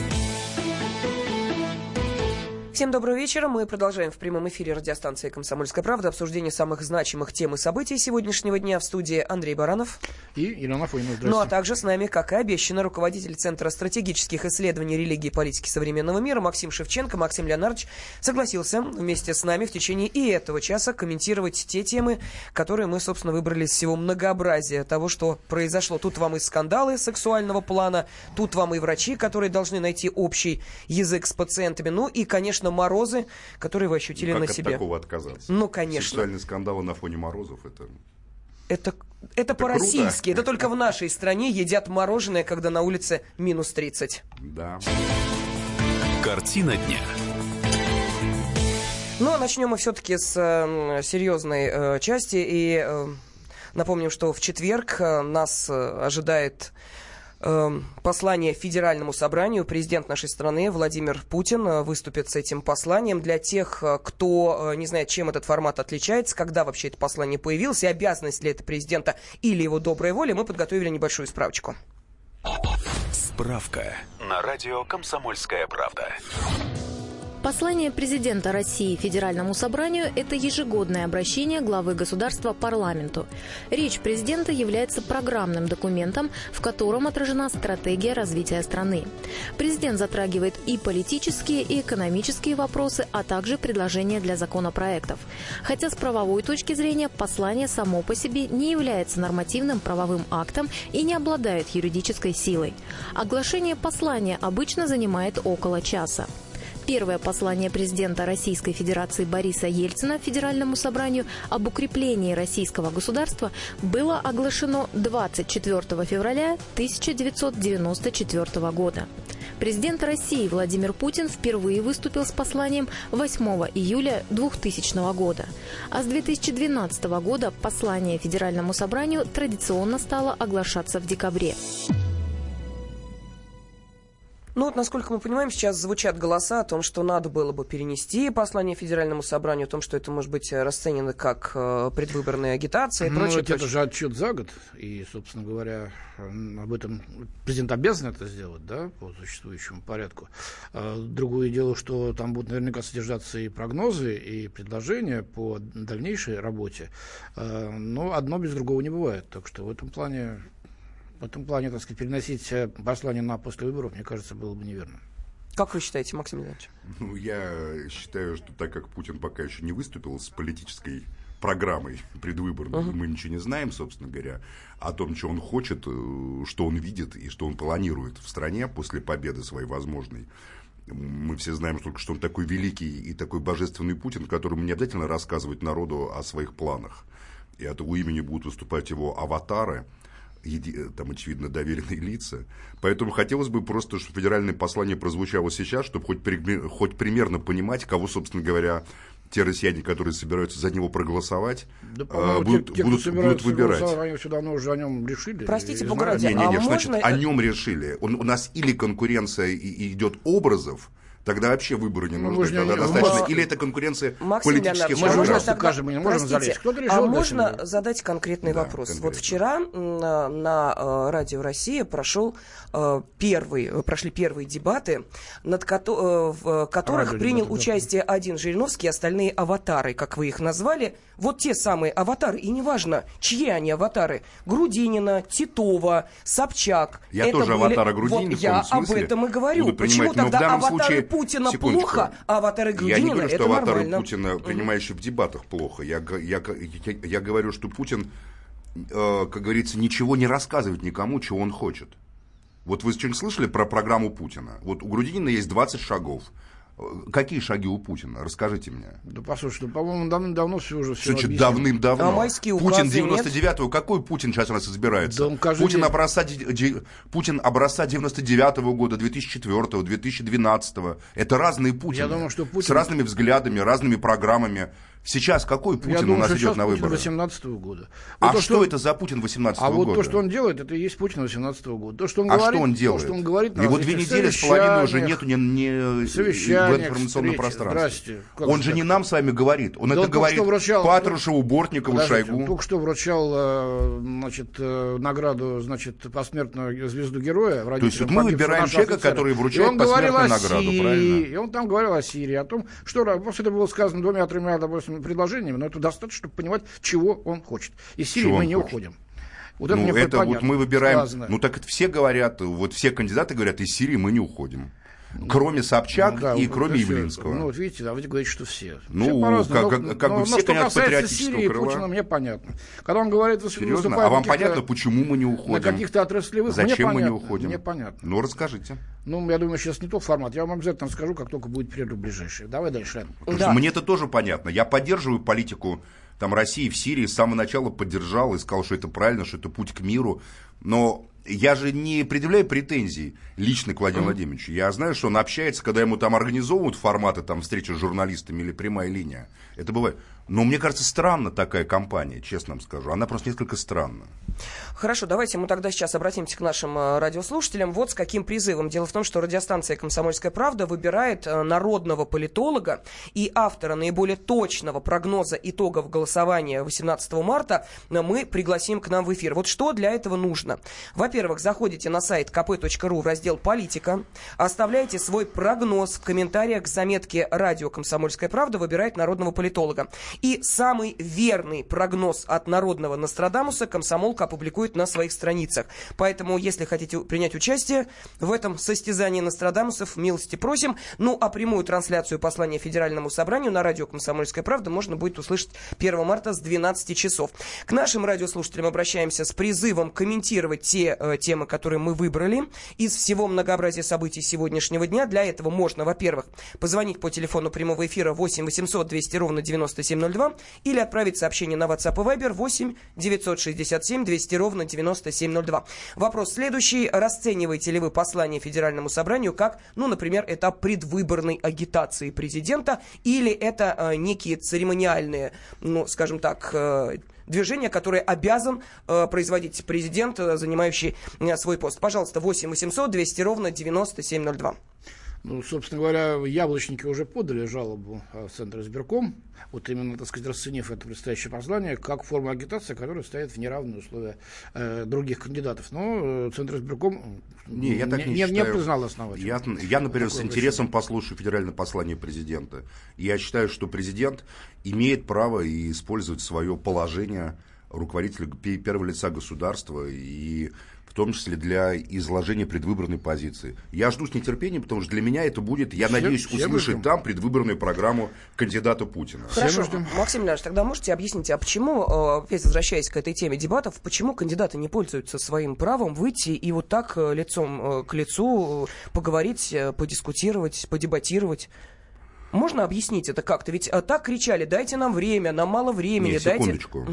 [SPEAKER 2] Всем доброго вечера. Мы продолжаем в прямом эфире радиостанции «Комсомольская правда» обсуждение самых значимых тем и событий сегодняшнего дня в студии Андрей Баранов.
[SPEAKER 9] И Елена Фойна.
[SPEAKER 2] Ну а также с нами, как и обещано, руководитель Центра стратегических исследований религии и политики современного мира Максим Шевченко. Максим Леонардович согласился вместе с нами в течение и этого часа комментировать те темы, которые мы, собственно, выбрали из всего многообразия того, что произошло. Тут вам и скандалы сексуального плана, тут вам и врачи, которые должны найти общий язык с пациентами, ну и, конечно, морозы, которые вы ощутили
[SPEAKER 4] ну,
[SPEAKER 2] на
[SPEAKER 4] как
[SPEAKER 2] себе.
[SPEAKER 4] от такого отказаться?
[SPEAKER 2] Ну, конечно.
[SPEAKER 4] Сексуальные скандалы на фоне морозов, это...
[SPEAKER 2] Это, это, по-российски. Это только в нашей стране едят мороженое, когда на улице минус 30.
[SPEAKER 4] Да.
[SPEAKER 1] Картина дня.
[SPEAKER 2] Ну, а начнем мы все-таки с э, серьезной э, части. И э, напомним, что в четверг э, нас э, ожидает послание Федеральному собранию. Президент нашей страны Владимир Путин э, выступит с этим посланием. Для тех, э, кто не знает, чем этот формат отличается, когда вообще это послание появилось, и обязанность ли это президента или его добрая воля, мы подготовили небольшую справочку.
[SPEAKER 1] Справка на радио «Комсомольская правда».
[SPEAKER 10] Послание президента России Федеральному собранию – это ежегодное обращение главы государства парламенту. Речь президента является программным документом, в котором отражена стратегия развития страны. Президент затрагивает и политические, и экономические вопросы, а также предложения для законопроектов. Хотя с правовой точки зрения послание само по себе не является нормативным правовым актом и не обладает юридической силой. Оглашение послания обычно занимает около часа. Первое послание президента Российской Федерации Бориса Ельцина Федеральному собранию об укреплении российского государства было оглашено 24 февраля 1994 года. Президент России Владимир Путин впервые выступил с посланием 8 июля 2000 года. А с 2012 года послание Федеральному собранию традиционно стало оглашаться в декабре.
[SPEAKER 2] Ну вот, насколько мы понимаем, сейчас звучат голоса о том, что надо было бы перенести послание Федеральному собранию, о том, что это может быть расценено как э, предвыборная агитация и
[SPEAKER 9] ну,
[SPEAKER 2] прочее.
[SPEAKER 9] это же отчет за год, и, собственно говоря, об этом президент обязан это сделать, да, по существующему порядку. А, другое дело, что там будут наверняка содержаться и прогнозы, и предложения по дальнейшей работе, а, но одно без другого не бывает, так что в этом плане в этом плане, так сказать, переносить э, послание на после выборов, мне кажется, было бы неверно.
[SPEAKER 2] Как вы считаете, Максим Леонидович?
[SPEAKER 4] Ну, я считаю, что так как Путин пока еще не выступил с политической программой предвыборной, uh-huh. мы ничего не знаем, собственно говоря, о том, что он хочет, э, что он видит и что он планирует в стране после победы своей возможной. Мы все знаем только, что он такой великий и такой божественный Путин, которому не обязательно рассказывать народу о своих планах. И от его имени будут выступать его аватары – там, очевидно, доверенные лица. Поэтому хотелось бы просто, чтобы федеральное послание прозвучало сейчас, чтобы хоть, хоть примерно понимать, кого, собственно говоря, те россияне, которые собираются за него проголосовать,
[SPEAKER 9] да, а, будут,
[SPEAKER 4] те, будут, будут выбирать.
[SPEAKER 9] Они все давно уже о нем решили.
[SPEAKER 2] Простите, Бога не,
[SPEAKER 4] не, не, а значит, можно... о нем решили. Он, у нас или конкуренция и, и идет образов, тогда вообще выборы не ну, нужны. Тогда не, достаточно. Но... Или это конкуренция
[SPEAKER 2] Максим
[SPEAKER 4] политических
[SPEAKER 2] Леонардович, можно тогда...
[SPEAKER 9] скажем, мы не можем
[SPEAKER 2] Простите,
[SPEAKER 9] залезть.
[SPEAKER 2] а можно задать конкретный да, вопрос? Конкретно. Вот вчера на, на uh, Радио Россия прошел uh, первый, прошли первые дебаты, над ко- uh, в которых Радио принял дебаты, участие да. один Жириновский, остальные аватары, как вы их назвали. Вот те самые аватары, и неважно, чьи они аватары. Грудинина, Титова, Собчак.
[SPEAKER 4] Я это тоже были... аватара Грудинина,
[SPEAKER 2] вот, Я об этом и говорю. Почему тогда аватары случае... Путина
[SPEAKER 4] Секундочку.
[SPEAKER 2] плохо, а аватары Грудинина
[SPEAKER 4] Я не говорю, что аватары
[SPEAKER 2] нормально.
[SPEAKER 4] Путина, принимающие в дебатах, плохо. Я, я, я, я говорю, что Путин, э, как говорится, ничего не рассказывает никому, чего он хочет. Вот вы что-нибудь слышали про программу Путина? Вот у Грудинина есть 20 шагов. Какие шаги у Путина? Расскажите мне.
[SPEAKER 9] Да послушай, ну, по-моему, давным-давно все уже все
[SPEAKER 4] Значит, давным-давно.
[SPEAKER 2] А майские
[SPEAKER 4] Путин 99-го. Какой Путин сейчас у нас избирается? Да каждый Путин, образца, Путин образца 99-го года, 2004-го, 2012-го. Это разные Путины.
[SPEAKER 9] Я думаю, что Путин...
[SPEAKER 4] С разными взглядами, разными программами. Сейчас какой Путин
[SPEAKER 9] Я
[SPEAKER 4] у
[SPEAKER 9] думаю,
[SPEAKER 4] нас
[SPEAKER 9] что
[SPEAKER 4] идет на
[SPEAKER 9] Путин
[SPEAKER 4] выборы?
[SPEAKER 9] 18 года.
[SPEAKER 4] А
[SPEAKER 9] Вот то,
[SPEAKER 4] что, это за Путин 18
[SPEAKER 9] А вот
[SPEAKER 4] года?
[SPEAKER 9] то, что он делает, это и есть Путин 18 года. То, что он
[SPEAKER 4] а
[SPEAKER 9] говорит,
[SPEAKER 4] что он
[SPEAKER 9] то,
[SPEAKER 4] делает?
[SPEAKER 9] что он говорит
[SPEAKER 4] Его две недели с половиной уже нету ни, ни- в информационном пространстве.
[SPEAKER 9] Здрасте. Как
[SPEAKER 4] он
[SPEAKER 9] же так?
[SPEAKER 4] не нам с вами говорит. Он
[SPEAKER 9] Да
[SPEAKER 4] это
[SPEAKER 9] он
[SPEAKER 4] говорит
[SPEAKER 9] что вручал-
[SPEAKER 4] Патрушеву, Бортникову,
[SPEAKER 9] Подождите,
[SPEAKER 4] Шойгу.
[SPEAKER 9] он только что вручал э, значит, э, награду значит, посмертную звезду героя.
[SPEAKER 4] То есть вот мы выбираем человека,
[SPEAKER 9] офицера.
[SPEAKER 4] который вручает посмертную награду, правильно?
[SPEAKER 9] И он там говорил о Сирии, о том, что после это было сказано двумя-тремя, допустим, предложениями, но это достаточно, чтобы понимать, чего он хочет. Из Сирии
[SPEAKER 4] Чего
[SPEAKER 9] мы не
[SPEAKER 4] хочет?
[SPEAKER 9] уходим. Вот это
[SPEAKER 4] ну,
[SPEAKER 9] мне
[SPEAKER 4] это
[SPEAKER 9] понятно,
[SPEAKER 4] вот мы выбираем.
[SPEAKER 9] сказано.
[SPEAKER 4] Ну, так это все говорят, вот все кандидаты говорят, из Сирии мы не уходим. Кроме Собчак
[SPEAKER 9] Ну, да,
[SPEAKER 4] и кроме
[SPEAKER 9] всё.
[SPEAKER 4] Явлинского.
[SPEAKER 9] Ну, вот видите, да, вы говорите, что все.
[SPEAKER 4] Ну,
[SPEAKER 9] Все
[SPEAKER 4] как- как- как бы
[SPEAKER 9] но-
[SPEAKER 4] все
[SPEAKER 9] но что касается
[SPEAKER 4] патриотического
[SPEAKER 9] Сирии
[SPEAKER 4] крыла.
[SPEAKER 9] Путина, мне понятно. Когда он говорит,
[SPEAKER 4] Серьезно? А вам понятно, почему мы не уходим?
[SPEAKER 9] На каких-то отраслевых,
[SPEAKER 4] Зачем
[SPEAKER 9] мне
[SPEAKER 4] мы не
[SPEAKER 9] понятно,
[SPEAKER 4] уходим?
[SPEAKER 9] Мне понятно.
[SPEAKER 4] Ну, расскажите.
[SPEAKER 9] Ну, я думаю, сейчас не тот формат. Я вам обязательно скажу, как только будет перерыв ближайший. Давай дальше.
[SPEAKER 4] Что Мне это тоже понятно. Я поддерживаю политику там, России в Сирии, с самого начала поддержал и сказал, что это правильно, что это путь к миру. Но я же не предъявляю претензий лично к Владимиру Владимировичу. Я знаю, что он общается, когда ему там организовывают форматы там, встречи с журналистами или прямая линия. Это бывает. Но мне кажется, странна такая компания, честно вам скажу. Она просто несколько странна.
[SPEAKER 2] Хорошо, давайте мы тогда сейчас обратимся к нашим э, радиослушателям. Вот с каким призывом. Дело в том, что радиостанция «Комсомольская правда» выбирает э, народного политолога и автора наиболее точного прогноза итогов голосования 18 марта э, мы пригласим к нам в эфир. Вот что для этого нужно? Во-первых, заходите на сайт kp.ru в раздел «Политика», оставляете свой прогноз в комментариях к заметке «Радио Комсомольская правда» выбирает народного политолога. И самый верный прогноз от народного Нострадамуса комсомолка опубликует на своих страницах. Поэтому, если хотите принять участие в этом состязании Нострадамусов, милости просим. Ну, а прямую трансляцию послания Федеральному собранию на радио «Комсомольская правда» можно будет услышать 1 марта с 12 часов. К нашим радиослушателям обращаемся с призывом комментировать те э, темы, которые мы выбрали из всего многообразия событий сегодняшнего дня. Для этого можно, во-первых, позвонить по телефону прямого эфира 8 800 200 ровно 9702 или отправить сообщение на WhatsApp и Viber 8 967 200 ровно 9702. Вопрос следующий. Расцениваете ли вы послание Федеральному собранию как, ну, например, этап предвыборной агитации президента или это э, некие церемониальные, ну, скажем так, э, движение, которое обязан э, производить президент, э, занимающий э, свой пост. Пожалуйста, 8 800 200 ровно 9702.
[SPEAKER 9] Ну, собственно говоря, яблочники уже подали жалобу э, в Центр избирком, вот именно, так сказать, расценив это предстоящее послание как форму агитации, которая ставит в неравные условия э, других кандидатов. Но э, Центр избирком
[SPEAKER 4] Не, я так не,
[SPEAKER 9] не,
[SPEAKER 4] считаю.
[SPEAKER 9] признал основателем.
[SPEAKER 4] Я, я, например, с
[SPEAKER 9] Такое
[SPEAKER 4] интересом послушаю федеральное послание президента. Я считаю, что президент имеет право и использовать свое положение руководителя пе- первого лица государства и в том числе для изложения предвыборной позиции. Я жду с нетерпением, потому что для меня это будет, я
[SPEAKER 9] Все-
[SPEAKER 4] надеюсь,
[SPEAKER 9] все
[SPEAKER 4] услышать
[SPEAKER 9] ждем.
[SPEAKER 4] там предвыборную программу кандидата Путина.
[SPEAKER 2] Хорошо, Максим Леонидович, тогда можете объяснить, а почему, э, опять возвращаясь к этой теме дебатов, почему кандидаты не пользуются своим правом выйти и вот так э, лицом э, к лицу поговорить, подискутировать, подебатировать? Можно объяснить это как-то? Ведь э, так кричали, дайте нам время, нам мало времени,
[SPEAKER 4] Не,
[SPEAKER 2] дайте...
[SPEAKER 4] секундочку.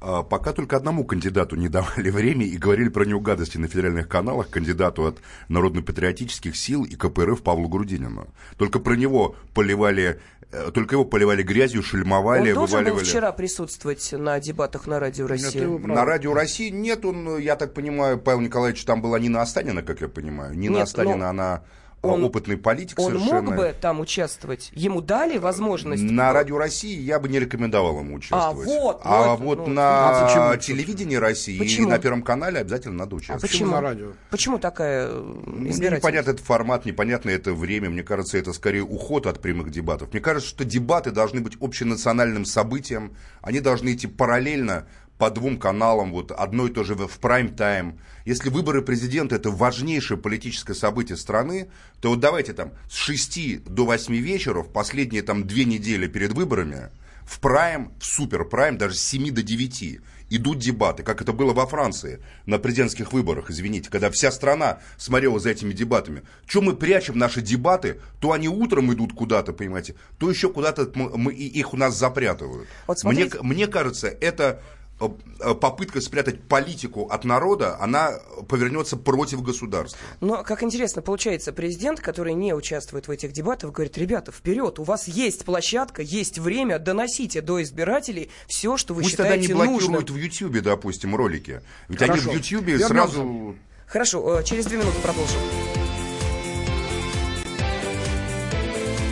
[SPEAKER 4] А, Пока только одному кандидату не давали (laughs) время и говорили про него гадости на федеральных каналах, кандидату от народно-патриотических сил и КПРФ Павлу Грудинину. Только про него поливали, э, только его поливали грязью, шельмовали,
[SPEAKER 2] Он должен был вчера присутствовать на дебатах на Радио Россия.
[SPEAKER 4] На радио России нет, он, я так понимаю, Павел Николаевич, там была Нина Останина, как я понимаю. Нина
[SPEAKER 2] Нет,
[SPEAKER 4] Останина,
[SPEAKER 2] но
[SPEAKER 4] она
[SPEAKER 2] он-
[SPEAKER 4] опытный политик
[SPEAKER 2] Он
[SPEAKER 4] совершенно.
[SPEAKER 2] мог бы там участвовать? Ему дали возможность?
[SPEAKER 4] На радио России я бы не рекомендовал ему участвовать.
[SPEAKER 2] А, вот,
[SPEAKER 4] А
[SPEAKER 2] ну,
[SPEAKER 4] вот
[SPEAKER 2] ну,
[SPEAKER 4] на
[SPEAKER 9] а почему?
[SPEAKER 4] телевидении России
[SPEAKER 2] Почему?
[SPEAKER 4] и на Первом канале обязательно надо
[SPEAKER 2] А
[SPEAKER 4] участвовать.
[SPEAKER 2] почему?
[SPEAKER 9] на радио?
[SPEAKER 2] Почему такая э, избирательность?
[SPEAKER 4] непонятно этот формат, непонятно это время. Мне кажется, это скорее уход от прямых дебатов. Мне кажется, что дебаты должны быть общенациональным событием. Они должны идти параллельно по двум каналам, вот одно и то же в прайм-тайм. Если выборы президента это важнейшее политическое событие страны, то вот давайте там с 6 до 8 вечера, в последние там две недели перед выборами, в прайм, в супер-прайм, даже с 7 до 9 идут дебаты, как это было во Франции на президентских выборах, извините, когда вся страна смотрела за этими дебатами. Чем мы прячем наши дебаты, то они утром идут куда-то, понимаете, то еще куда-то мы, мы- их у нас запрятывают.
[SPEAKER 2] Вот
[SPEAKER 4] мне,
[SPEAKER 2] смотрите.
[SPEAKER 4] мне кажется, это попытка спрятать политику от народа, она повернется против государства.
[SPEAKER 2] Но, как интересно, получается, президент, который не участвует в этих дебатах, говорит, ребята, вперед, у вас есть площадка, есть время, доносите до избирателей все, что вы
[SPEAKER 4] Пусть
[SPEAKER 2] считаете
[SPEAKER 4] тогда не блокируют
[SPEAKER 2] нужным.
[SPEAKER 4] в Ютьюбе, допустим, ролики. Ведь
[SPEAKER 2] Хорошо.
[SPEAKER 4] они в Ютьюбе
[SPEAKER 2] Вернемся.
[SPEAKER 4] сразу...
[SPEAKER 2] Хорошо, э, через две минуты продолжим.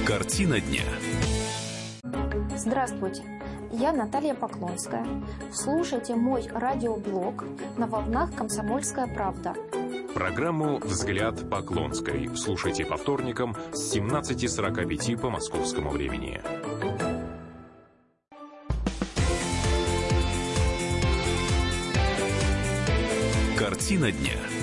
[SPEAKER 1] Картина дня.
[SPEAKER 11] Здравствуйте, я Наталья Поклонская. Слушайте мой радиоблог на волнах «Комсомольская правда».
[SPEAKER 12] Программу «Взгляд Поклонской» слушайте по вторникам с 17.45 по московскому времени.
[SPEAKER 1] Картина дня.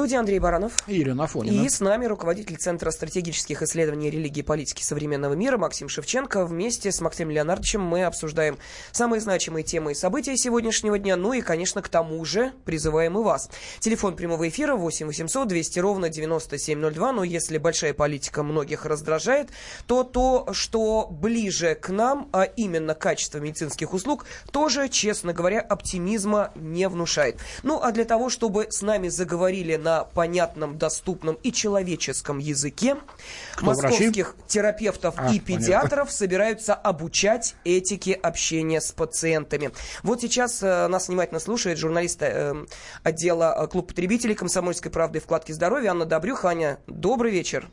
[SPEAKER 2] Студии Андрей Баранов.
[SPEAKER 9] И Ирина Афонина.
[SPEAKER 2] И с нами руководитель Центра стратегических исследований религии и политики современного мира Максим Шевченко. Вместе с Максимом Леонардовичем мы обсуждаем самые значимые темы и события сегодняшнего дня. Ну и, конечно, к тому же призываем и вас. Телефон прямого эфира 8 800 200 ровно 9702. Но если большая политика многих раздражает, то то, что ближе к нам, а именно качество медицинских услуг, тоже, честно говоря, оптимизма не внушает. Ну а для того, чтобы с нами заговорили на понятном, доступном и человеческом языке.
[SPEAKER 9] Кто,
[SPEAKER 2] Московских терапевтов
[SPEAKER 9] А,
[SPEAKER 2] и
[SPEAKER 9] понятно.
[SPEAKER 2] педиатров собираются обучать этике общения с пациентами. Вот сейчас э, нас внимательно слушает журналист э, отдела э, клуб потребителей комсомольской правды вкладки здоровья Анна Добрюх. Аня, добрый вечер.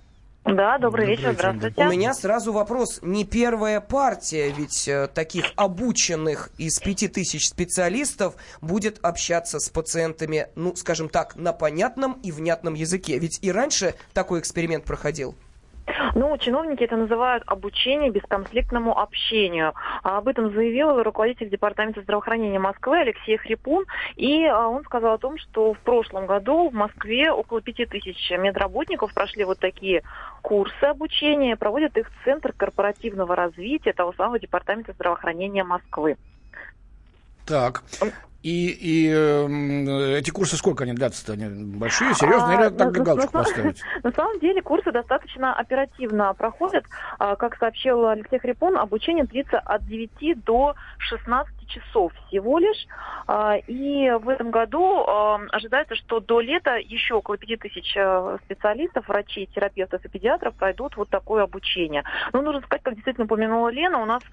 [SPEAKER 13] Да, добрый вечер, здравствуйте.
[SPEAKER 2] У меня сразу вопрос. Не первая партия, ведь э, таких обученных из пяти тысяч специалистов будет общаться с пациентами, ну, скажем так, на понятном и внятном языке. Ведь и раньше такой эксперимент проходил.
[SPEAKER 13] Ну, чиновники это называют обучение бесконфликтному общению. А об этом заявил руководитель Департамента здравоохранения Москвы Алексей Хрипун. И а, он сказал о том, что в прошлом году в Москве около пяти тысяч медработников прошли вот такие курсы обучения. Проводит их Центр корпоративного развития того самого Департамента здравоохранения Москвы.
[SPEAKER 9] Так. И, и эм, эти курсы сколько они длятся-то? Они большие, серьезные,
[SPEAKER 13] А,
[SPEAKER 9] или так
[SPEAKER 13] на-
[SPEAKER 9] галочку
[SPEAKER 13] на-
[SPEAKER 9] поставить? (laughs)
[SPEAKER 13] На самом деле курсы достаточно оперативно проходят. А, Как сообщил Алексей Хрипун, обучение длится от 9 до 16 часов всего лишь. А, И в этом году а, ожидается, что до лета еще около 5 тысяч а, специалистов, врачей, терапевтов и педиатров пройдут вот такое обучение. Но нужно сказать, как действительно упомянула Лена, у нас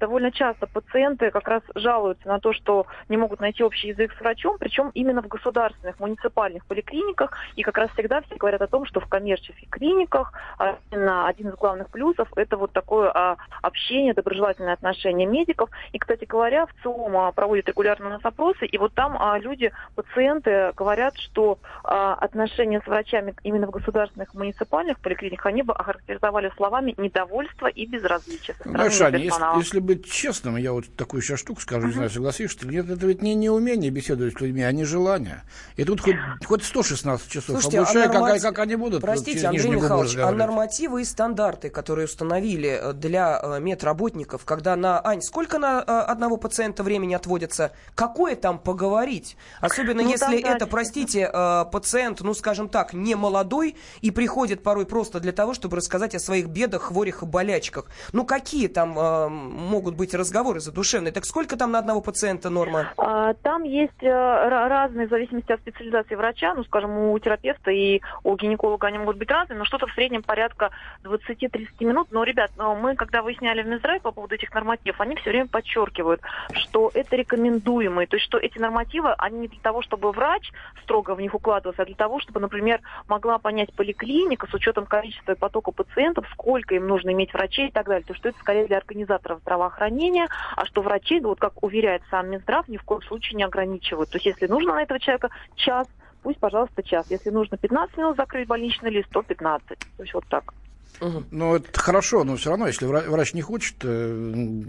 [SPEAKER 13] довольно часто пациенты как раз жалуются на то, что не могут найти общий язык с врачом, причем именно в государственных, муниципальных поликлиниках. И как раз всегда все говорят о том, что в коммерческих клиниках один из главных плюсов это вот такое общение, доброжелательное отношение медиков. И, кстати говоря, в ЦИОМ а, проводят регулярно у нас опросы, и вот там а, люди, пациенты говорят, что а, отношения с врачами именно в государственных муниципальных поликлиниках они бы охарактеризовали словами недовольство и безразличие
[SPEAKER 9] Знаешь, Аня,
[SPEAKER 13] персонала.
[SPEAKER 9] если, если быть честным, я вот такую сейчас штуку скажу, не знаю, согласишься нет, это ведь не неумение беседовать с людьми, а не желание. И тут хоть, хоть 116 часов
[SPEAKER 2] Слушайте,
[SPEAKER 9] обучай,
[SPEAKER 2] а
[SPEAKER 9] как,
[SPEAKER 2] нормати-
[SPEAKER 9] как они будут.
[SPEAKER 2] Простите,
[SPEAKER 9] через
[SPEAKER 2] Андрей Михайлович, а нормативы и стандарты, которые установили э, для э, медработников, когда на... Ань, сколько на э, одного пациента времени отводится? Какое там поговорить? Особенно
[SPEAKER 13] Ну,
[SPEAKER 2] если
[SPEAKER 13] да,
[SPEAKER 2] это, простите, э, пациент, ну, скажем так, не молодой и приходит порой просто для того, чтобы рассказать о своих бедах, хворях и болячках. Ну, какие там э, могут быть разговоры задушевные? Так сколько там на одного пациента норма?
[SPEAKER 13] А, Там есть э, ра- разные, в зависимости от специализации врача, ну, скажем, у терапевта и у гинеколога они могут быть разные, но что-то в среднем порядка 20-30 минут. Но, ребят, мы, когда выясняли в Минздрав по поводу этих нормативов, они все время подчеркивают, что это рекомендуемые, то есть, что эти нормативы, они не для того, чтобы врач строго в них укладывался, а для того, чтобы, например, могла понять поликлиника с учетом количества и потока пациентов, сколько им нужно иметь врачей и так далее. То, что это скорее для организаторов здравоохранения, а что врачи, ну, вот как уверяет сам Минздрав, ни в коем случае не ограничивают. То есть, если нужно на этого человека час, пусть, пожалуйста, час. Если нужно 15 минут закрыть больничный лист, то 15. То есть, вот так.
[SPEAKER 9] Ну, это хорошо, но все равно, если вра- врач не хочет э,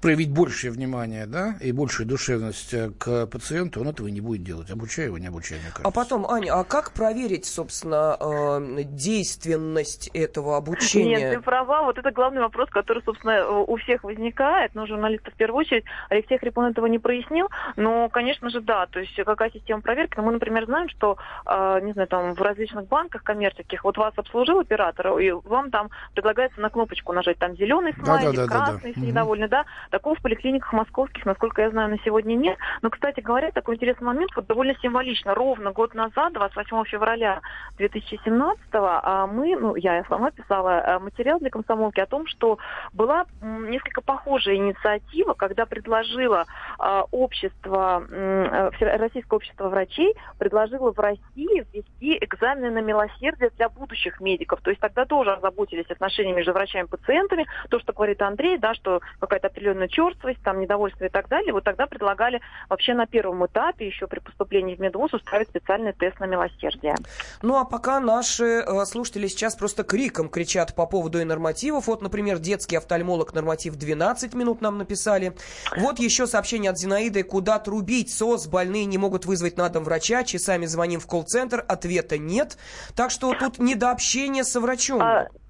[SPEAKER 9] проявить большее внимание, да, и большую душевность э, к пациенту, он этого не будет делать. Обучай его, не обучай, мне кажется.
[SPEAKER 2] А потом, Аня, а как проверить, собственно, э, действенность этого обучения?
[SPEAKER 13] Нет, ты права. Вот это главный вопрос, который, собственно, у всех возникает. Но журналисты в первую очередь. Алексей Хрипун этого не прояснил. Но, конечно же, да. То есть какая система проверки? Ну, мы, например, знаем, что, не знаю, там в различных банках коммерческих, вот вас обслужил оператор, и вам там предлагается на кнопочку нажать там зеленый смайлик,
[SPEAKER 9] Да-да-да-да-да.
[SPEAKER 13] красный, если
[SPEAKER 9] Мгм.
[SPEAKER 13] недовольны, да. Такого в поликлиниках московских, насколько я знаю, на сегодня нет. Но, кстати говоря, такой интересный момент, вот довольно символично. Ровно год назад, 28 февраля 2017 а, мы, ну, я сама писала а, материал для комсомолки о том, что была несколько похожая инициатива, когда предложила а, общество, э, Российское общество врачей, предложило в России ввести экзамены на милосердие для будущих медиков. То есть тогда тоже озаботились отношениями между врачами и пациентами. То, что говорит Андрей, да, что какая-то определенная черствость, там, недовольство и так далее. Вот тогда предлагали вообще на первом этапе, еще при поступлении в медвуз, устраивать специальный тест на милосердие.
[SPEAKER 2] Ну а пока наши э, слушатели сейчас просто криком кричат по поводу и нормативов. Вот, например, детский офтальмолог норматив 12 минут нам написали. Вот еще сообщение от Зинаиды. Куда трубить? СОС, больные не могут вызвать на дом врача. Часами звоним в колл-центр, ответа нет. Так что тут не до общения со врачом.
[SPEAKER 13] А,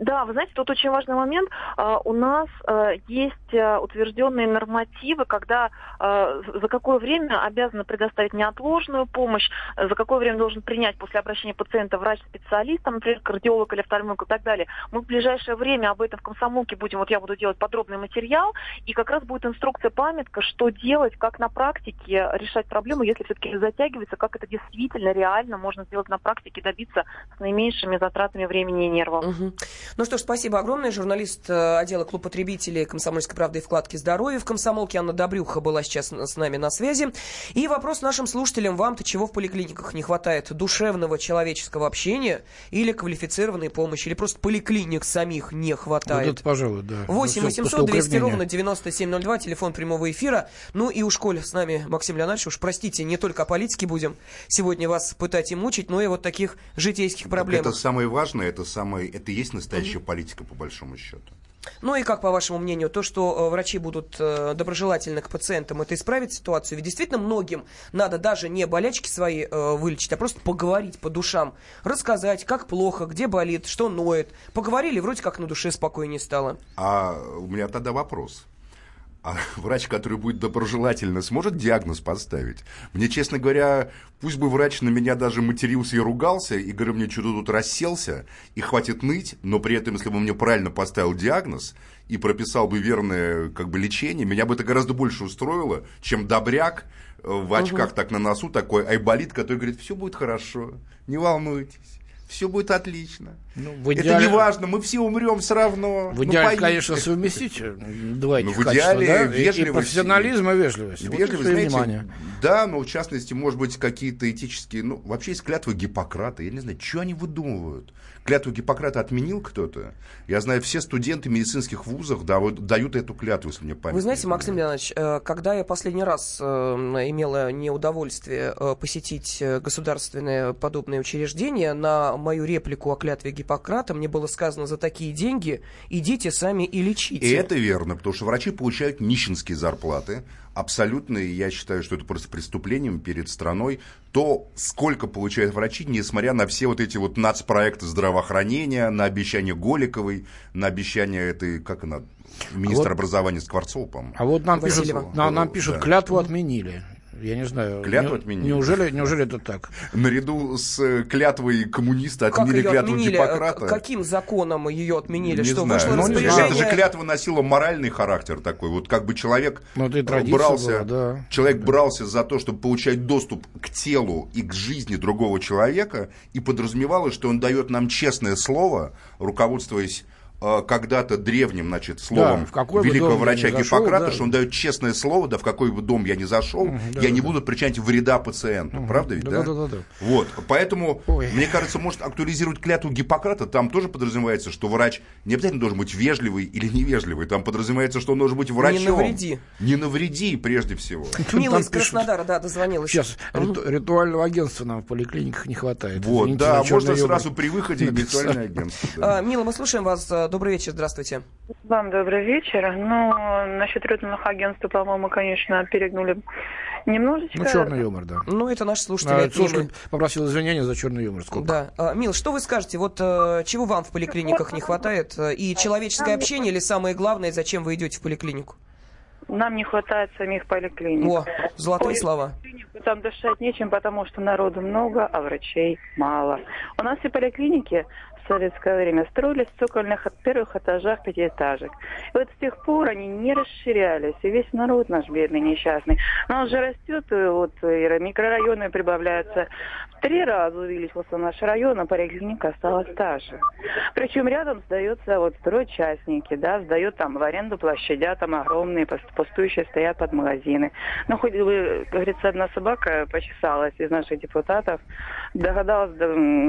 [SPEAKER 13] Да, вы знаете, тут очень важный момент. А, У нас а, есть а, утвержденные нормативы, когда а, за какое время обязаны предоставить неотложную помощь, за какое время должен принять после обращения пациента врач-специалист, например, кардиолог или офтальмолог и так далее. Мы в ближайшее время об этом в комсомолке будем, вот я буду делать подробный материал, и как раз будет инструкция, памятка, что делать, как на практике решать проблему, если все-таки затягивается, как это действительно реально можно сделать на практике, добиться с наименьшими затратами времени и нервов.
[SPEAKER 2] Ну что ж, спасибо огромное. Журналист э, отдела клуб потребителей «Комсомольской правды» и вкладки «Здоровье» в «Комсомолке» Анна Добрюха была сейчас с нами на связи. И вопрос нашим слушателям. Вам-то чего в поликлиниках не хватает? Душевного человеческого общения или квалифицированной помощи? Или просто поликлиник самих не хватает?
[SPEAKER 9] Вот это, пожалуй, да.
[SPEAKER 2] 8
[SPEAKER 9] Ну, всё,
[SPEAKER 2] 800
[SPEAKER 9] после
[SPEAKER 2] 200
[SPEAKER 9] укрепления.
[SPEAKER 2] ровно 9702, телефон прямого эфира. Ну и у школе с нами Максим Леонидович. Уж простите, не только о политике будем сегодня вас пытать и мучить, но и вот таких житейских проблем.
[SPEAKER 4] Это самое важное, это, самое, это и есть настоящая политика, по большому счету.
[SPEAKER 2] Ну и как, по вашему мнению, то, что э, врачи будут э, доброжелательны к пациентам, это исправит ситуацию? Ведь действительно многим надо даже не болячки свои э, вылечить, а просто поговорить по душам, рассказать, как плохо, где болит, что ноет. Поговорили, вроде как на душе спокойнее стало.
[SPEAKER 4] А у меня тогда вопрос. А врач, который будет доброжелательно, сможет диагноз поставить? Мне, честно говоря, пусть бы врач на меня даже матерился и ругался, и говорил мне, что ты тут расселся, и хватит ныть, но при этом, если бы он мне правильно поставил диагноз и прописал бы верное как бы, лечение, меня бы это гораздо больше устроило, чем добряк э, в очках так на носу, такой айболит, который говорит, все будет хорошо, не волнуйтесь. Все будет отлично.
[SPEAKER 9] Ну, в
[SPEAKER 4] Это
[SPEAKER 9] идеале-
[SPEAKER 4] не важно, мы все умрем все равно.
[SPEAKER 9] В
[SPEAKER 4] Ну,
[SPEAKER 9] идеале,
[SPEAKER 4] поедьте.
[SPEAKER 9] конечно, совместить э, два этих
[SPEAKER 4] Ну, в
[SPEAKER 9] качества,
[SPEAKER 4] идеале
[SPEAKER 9] да? И- и,
[SPEAKER 4] вежливость.
[SPEAKER 9] профессионализм и вежливость. Вот
[SPEAKER 4] Вежливость,
[SPEAKER 9] и
[SPEAKER 4] знаете,
[SPEAKER 9] внимание.
[SPEAKER 4] да, но в частности, может быть, какие-то этические, ну, вообще есть клятва Гиппократа, я не знаю, что они выдумывают. Клятву Гиппократа отменил кто-то? Я знаю, все студенты медицинских вузов дают, дают эту клятву, если мне память.
[SPEAKER 2] Вы знаете, Максим Леонидович, э, когда я последний раз э, имела неудовольствие посетить государственное подобное учреждение, на мою реплику о клятве Гиппократа мне было сказано, за такие деньги идите сами и лечите.
[SPEAKER 4] И это верно, потому что врачи получают нищенские зарплаты. Абсолютно, и я считаю, что это просто преступлением перед страной. То, сколько получают врачи, несмотря на все вот эти вот нацпроекты здравоохранения, на обещание Голиковой, на обещание этой, как она, министра
[SPEAKER 9] вот-
[SPEAKER 4] образования Скворцова, по-моему.
[SPEAKER 9] А вот нам пишут,
[SPEAKER 4] Васильева.
[SPEAKER 9] на- нам пишут,
[SPEAKER 4] Да.
[SPEAKER 9] клятву отменили. Я не знаю.
[SPEAKER 4] Клятву
[SPEAKER 9] не-
[SPEAKER 4] отменили?
[SPEAKER 9] Неужели, неужели это так?
[SPEAKER 4] Наряду с э, клятвой коммуниста отменили клятву
[SPEAKER 2] отменили?
[SPEAKER 4] Гиппократа.
[SPEAKER 2] Каким законом ее отменили?
[SPEAKER 4] Не
[SPEAKER 2] что
[SPEAKER 4] знаю.
[SPEAKER 2] вышло
[SPEAKER 4] Ну, не знаю.
[SPEAKER 2] распоряжение?
[SPEAKER 4] Это же клятва носила моральный характер такой. Вот как бы человек
[SPEAKER 9] Ну,
[SPEAKER 4] брался,
[SPEAKER 9] была, да.
[SPEAKER 4] человек брался за то, чтобы получать доступ к телу и к жизни другого человека, и подразумевалось, что он дает нам честное слово, руководствуясь когда-то древним, значит, словом
[SPEAKER 9] Да, в какой
[SPEAKER 4] великого врача Гиппократа,
[SPEAKER 9] да.
[SPEAKER 4] что он дает честное слово, да в какой бы дом я ни зашел,
[SPEAKER 9] да,
[SPEAKER 4] я
[SPEAKER 9] да,
[SPEAKER 4] не
[SPEAKER 9] да.
[SPEAKER 4] буду причинять вреда пациенту. Правда ведь,
[SPEAKER 9] Да,
[SPEAKER 4] да?
[SPEAKER 9] да, да, да.
[SPEAKER 4] Вот, поэтому, мне кажется, может актуализировать клятву Гиппократа, там тоже подразумевается, что врач не обязательно должен быть вежливый или невежливый, там подразумевается, что он должен быть врачом.
[SPEAKER 2] навреди.
[SPEAKER 4] Не навреди, прежде всего. (laughs)
[SPEAKER 2] Мила из Краснодара, да, дозвонилась.
[SPEAKER 9] Сейчас, риту- ритуального агентства нам в поликлиниках не хватает.
[SPEAKER 4] Вот, да, можно сразу при выходе (laughs) виртуальное агентство.
[SPEAKER 2] А, Мила, мы слушаем вас. Добрый вечер, здравствуйте.
[SPEAKER 14] Вам добрый вечер. Ну, насчет ритуальных агентств, по-моему, конечно, перегнули немножечко.
[SPEAKER 9] Ну, черный юмор, да.
[SPEAKER 2] Ну, это наш слушатель.
[SPEAKER 9] А, слушатель
[SPEAKER 2] мы.
[SPEAKER 9] попросил извинения за черный юмор. Сколько?
[SPEAKER 2] Да. А, Мил, что вы скажете? Вот э, чего вам в поликлиниках не хватает? И человеческое общение или самое главное, зачем вы идете в поликлинику?
[SPEAKER 14] Нам не хватает самих поликлиник.
[SPEAKER 2] О, золотые слова.
[SPEAKER 14] Там дышать нечем, потому что народу много, а врачей мало. У нас все поликлиники советское время строились в цокольных первых этажах пятиэтажек. И вот с тех пор они не расширялись, и весь народ наш бедный, несчастный. Но он же растет, и вот и микрорайоны прибавляются. В три раза увеличился наш район, а поликлиника осталась та же. Причем рядом сдается вот стройчастники, да, сдают там в аренду площадя, там огромные пустующие стоят под магазины. Ну, хоть бы, как говорится, одна собака почесалась из наших депутатов, догадалась,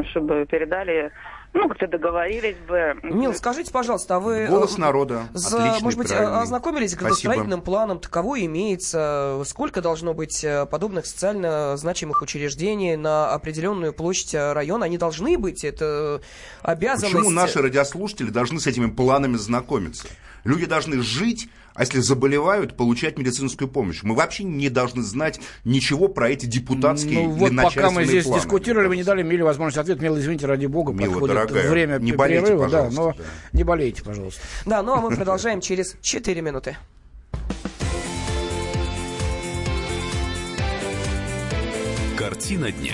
[SPEAKER 14] чтобы передали ну, как-то договорились бы.
[SPEAKER 2] Мил, скажите, пожалуйста, а вы...
[SPEAKER 4] Голос э, народа.
[SPEAKER 2] За, Отличный, может быть, правильный. ознакомились с градостроительным планом? Таково имеется. Сколько должно быть э, подобных социально значимых учреждений на определенную площадь э, района? Они должны быть? Это обязанность...
[SPEAKER 4] Почему наши радиослушатели должны с этими планами знакомиться? Люди должны жить а если заболевают, получать медицинскую помощь. Мы вообще не должны знать ничего про эти депутатские
[SPEAKER 9] ну, вот пока мы здесь планы. дискутировали, вы не дали Миле возможность ответа. Мила, извините, ради бога, Мила, подходит дорогая, время
[SPEAKER 4] не болейте, перерыва.
[SPEAKER 9] Да, но да. не болейте, пожалуйста.
[SPEAKER 2] Да, ну а мы продолжаем через 4 минуты.
[SPEAKER 1] Картина дня.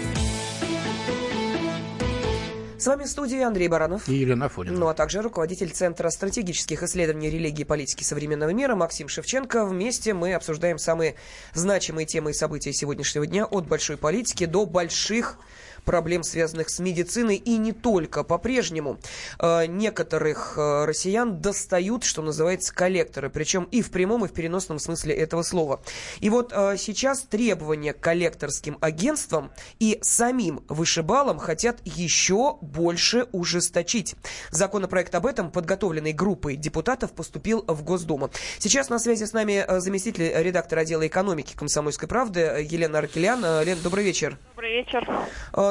[SPEAKER 2] С вами в студии Андрей Баранов.
[SPEAKER 9] И Елена Афонина.
[SPEAKER 2] Ну, а также руководитель Центра стратегических исследований религии и политики современного мира Максим Шевченко. Вместе мы обсуждаем самые значимые темы и события сегодняшнего дня от большой политики до больших проблем, связанных с медициной, и не только. По-прежнему э, некоторых э, россиян достают, что называется, коллекторы, причем и в прямом, и в переносном смысле этого слова. И вот э, сейчас требования к коллекторским агентствам и самим вышибалам хотят еще больше ужесточить. Законопроект об этом, подготовленный группой депутатов, поступил в Госдуму. Сейчас на связи с нами заместитель редактора отдела экономики «Комсомольской правды» Елена Аркелян. Лен, добрый вечер.
[SPEAKER 15] Добрый вечер.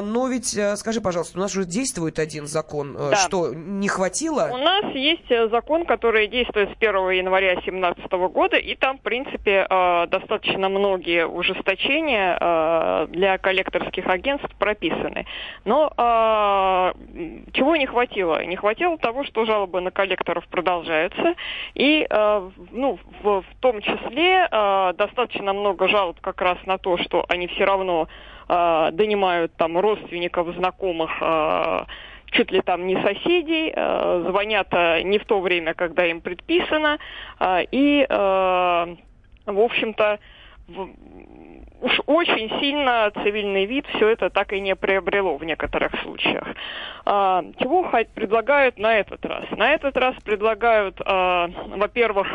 [SPEAKER 2] Но ведь, э, скажи, пожалуйста, у нас уже действует один закон. Э,
[SPEAKER 15] да.
[SPEAKER 2] Что, не хватило?
[SPEAKER 15] У нас есть э, закон, который действует с 1 января 2017 года, и там, в принципе, достаточно многие ужесточения для коллекторских агентств прописаны. Но чего не хватило? Не хватило того, что жалобы на коллекторов продолжаются, и ну, в, в том числе достаточно много жалоб как раз на то, что они все равно э, донимают там родственников, знакомых, э, чуть ли там не соседей, э, звонят э, не в то время, когда им предписано, э, и, э, в общем-то, в, уж очень сильно цивильный вид все это так и не приобрело в некоторых случаях. А, чего предлагают на этот раз? На этот раз предлагают, а, во-первых,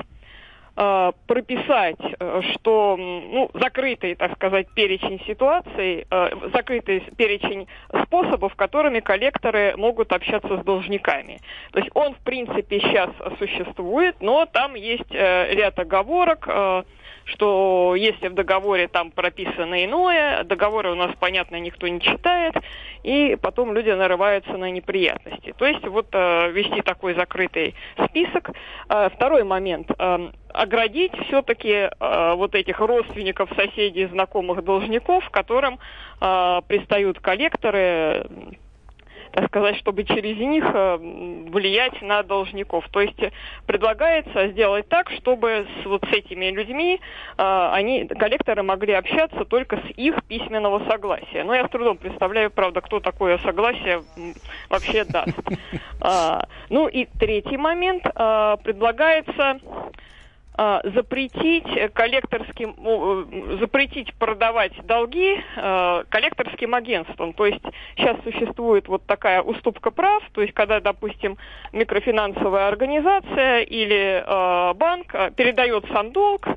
[SPEAKER 15] Э, прописать, э, что ну, закрытый, так сказать, перечень ситуаций, э, закрытый перечень способов, которыми коллекторы могут общаться с должниками. То есть он, в принципе, сейчас существует, но там есть ряд оговорок, что если в договоре там прописано иное, договоры у нас, понятно, никто не читает, и потом люди нарываются на неприятности. То есть вот э, вести такой закрытый список. Э, второй момент. Э, оградить все-таки э, вот этих родственников, соседей, знакомых должников, которым э, пристают коллекторы, так сказать, чтобы через них э, влиять на должников. То есть предлагается сделать так, чтобы с, вот с этими людьми э, они, коллекторы могли общаться только с их письменного согласия. Но я с трудом представляю, правда, кто такое согласие вообще даст. (laughs) А, ну и третий момент. А, предлагается запретить коллекторским, запретить продавать долги э, коллекторским агентствам. То есть сейчас существует вот такая уступка прав, то есть когда, допустим, микрофинансовая организация или э, банк передает сам долг,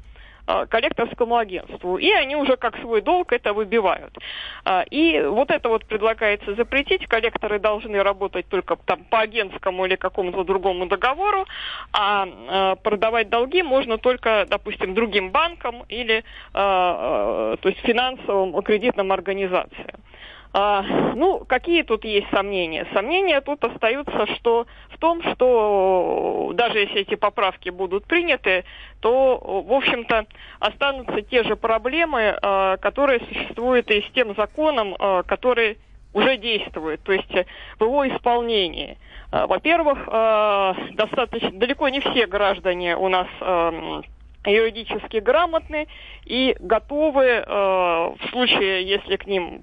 [SPEAKER 15] коллекторскому агентству. И они уже как свой долг это выбивают. А, и вот это вот предлагается запретить. Коллекторы должны работать только там по агентскому или какому-то другому договору, а э, продавать долги можно только, допустим, другим банкам или э, то есть финансовым кредитным организациям. А, ну, какие тут есть сомнения? Сомнения тут остаются что, в том, что даже если эти поправки будут приняты, то, в общем-то, останутся те же проблемы, а, которые существуют и с тем законом, а, который уже действует, то есть в его исполнении. А, во-первых, а, достаточно далеко не все граждане у нас юридически грамотны и готовы э, в случае, если к ним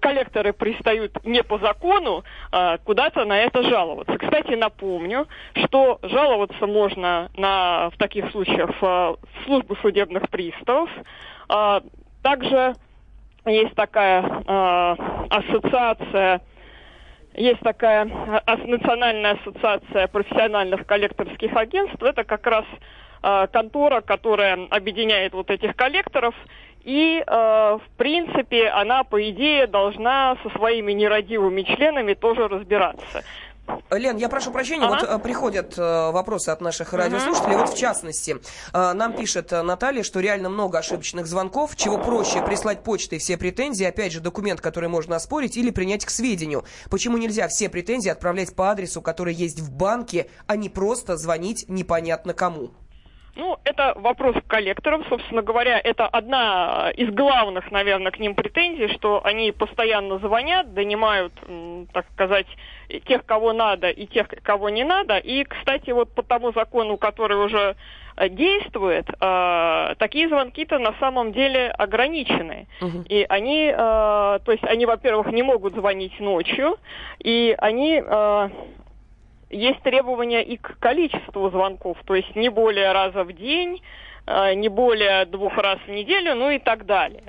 [SPEAKER 15] коллекторы пристают не по закону, а куда-то на это жаловаться. Кстати, напомню, что жаловаться можно на, в таких случаях в службу судебных приставов. А, также есть такая а, ассоциация есть такая национальная ассоциация профессиональных коллекторских агентств. Это как раз Э, контора, которая объединяет вот этих коллекторов, и, э, в принципе, она, по идее, должна со своими нерадивыми членами тоже разбираться.
[SPEAKER 2] Лен, я прошу прощения, ага. вот э, приходят э, вопросы от наших радиослушателей. Вот в частности, э, нам пишет Наталья, что реально много ошибочных звонков, чего проще прислать почтой все претензии, опять же, документ, который можно оспорить или принять к сведению. Почему нельзя все претензии отправлять по адресу, который есть в банке, а не просто звонить непонятно кому?
[SPEAKER 15] Ну, это вопрос к коллекторам, собственно говоря, это одна из главных, наверное, к ним претензий, что они постоянно звонят, донимают, так сказать, тех, кого надо, и тех, кого не надо. И, кстати, вот по тому закону, который уже э, действует, э, такие звонки-то на самом деле ограничены. Угу. И они, э, то есть они, во-первых, не могут звонить ночью, и они э, есть требования и к количеству звонков, то есть не более раза в день, э, не более двух раз в неделю, ну и так далее.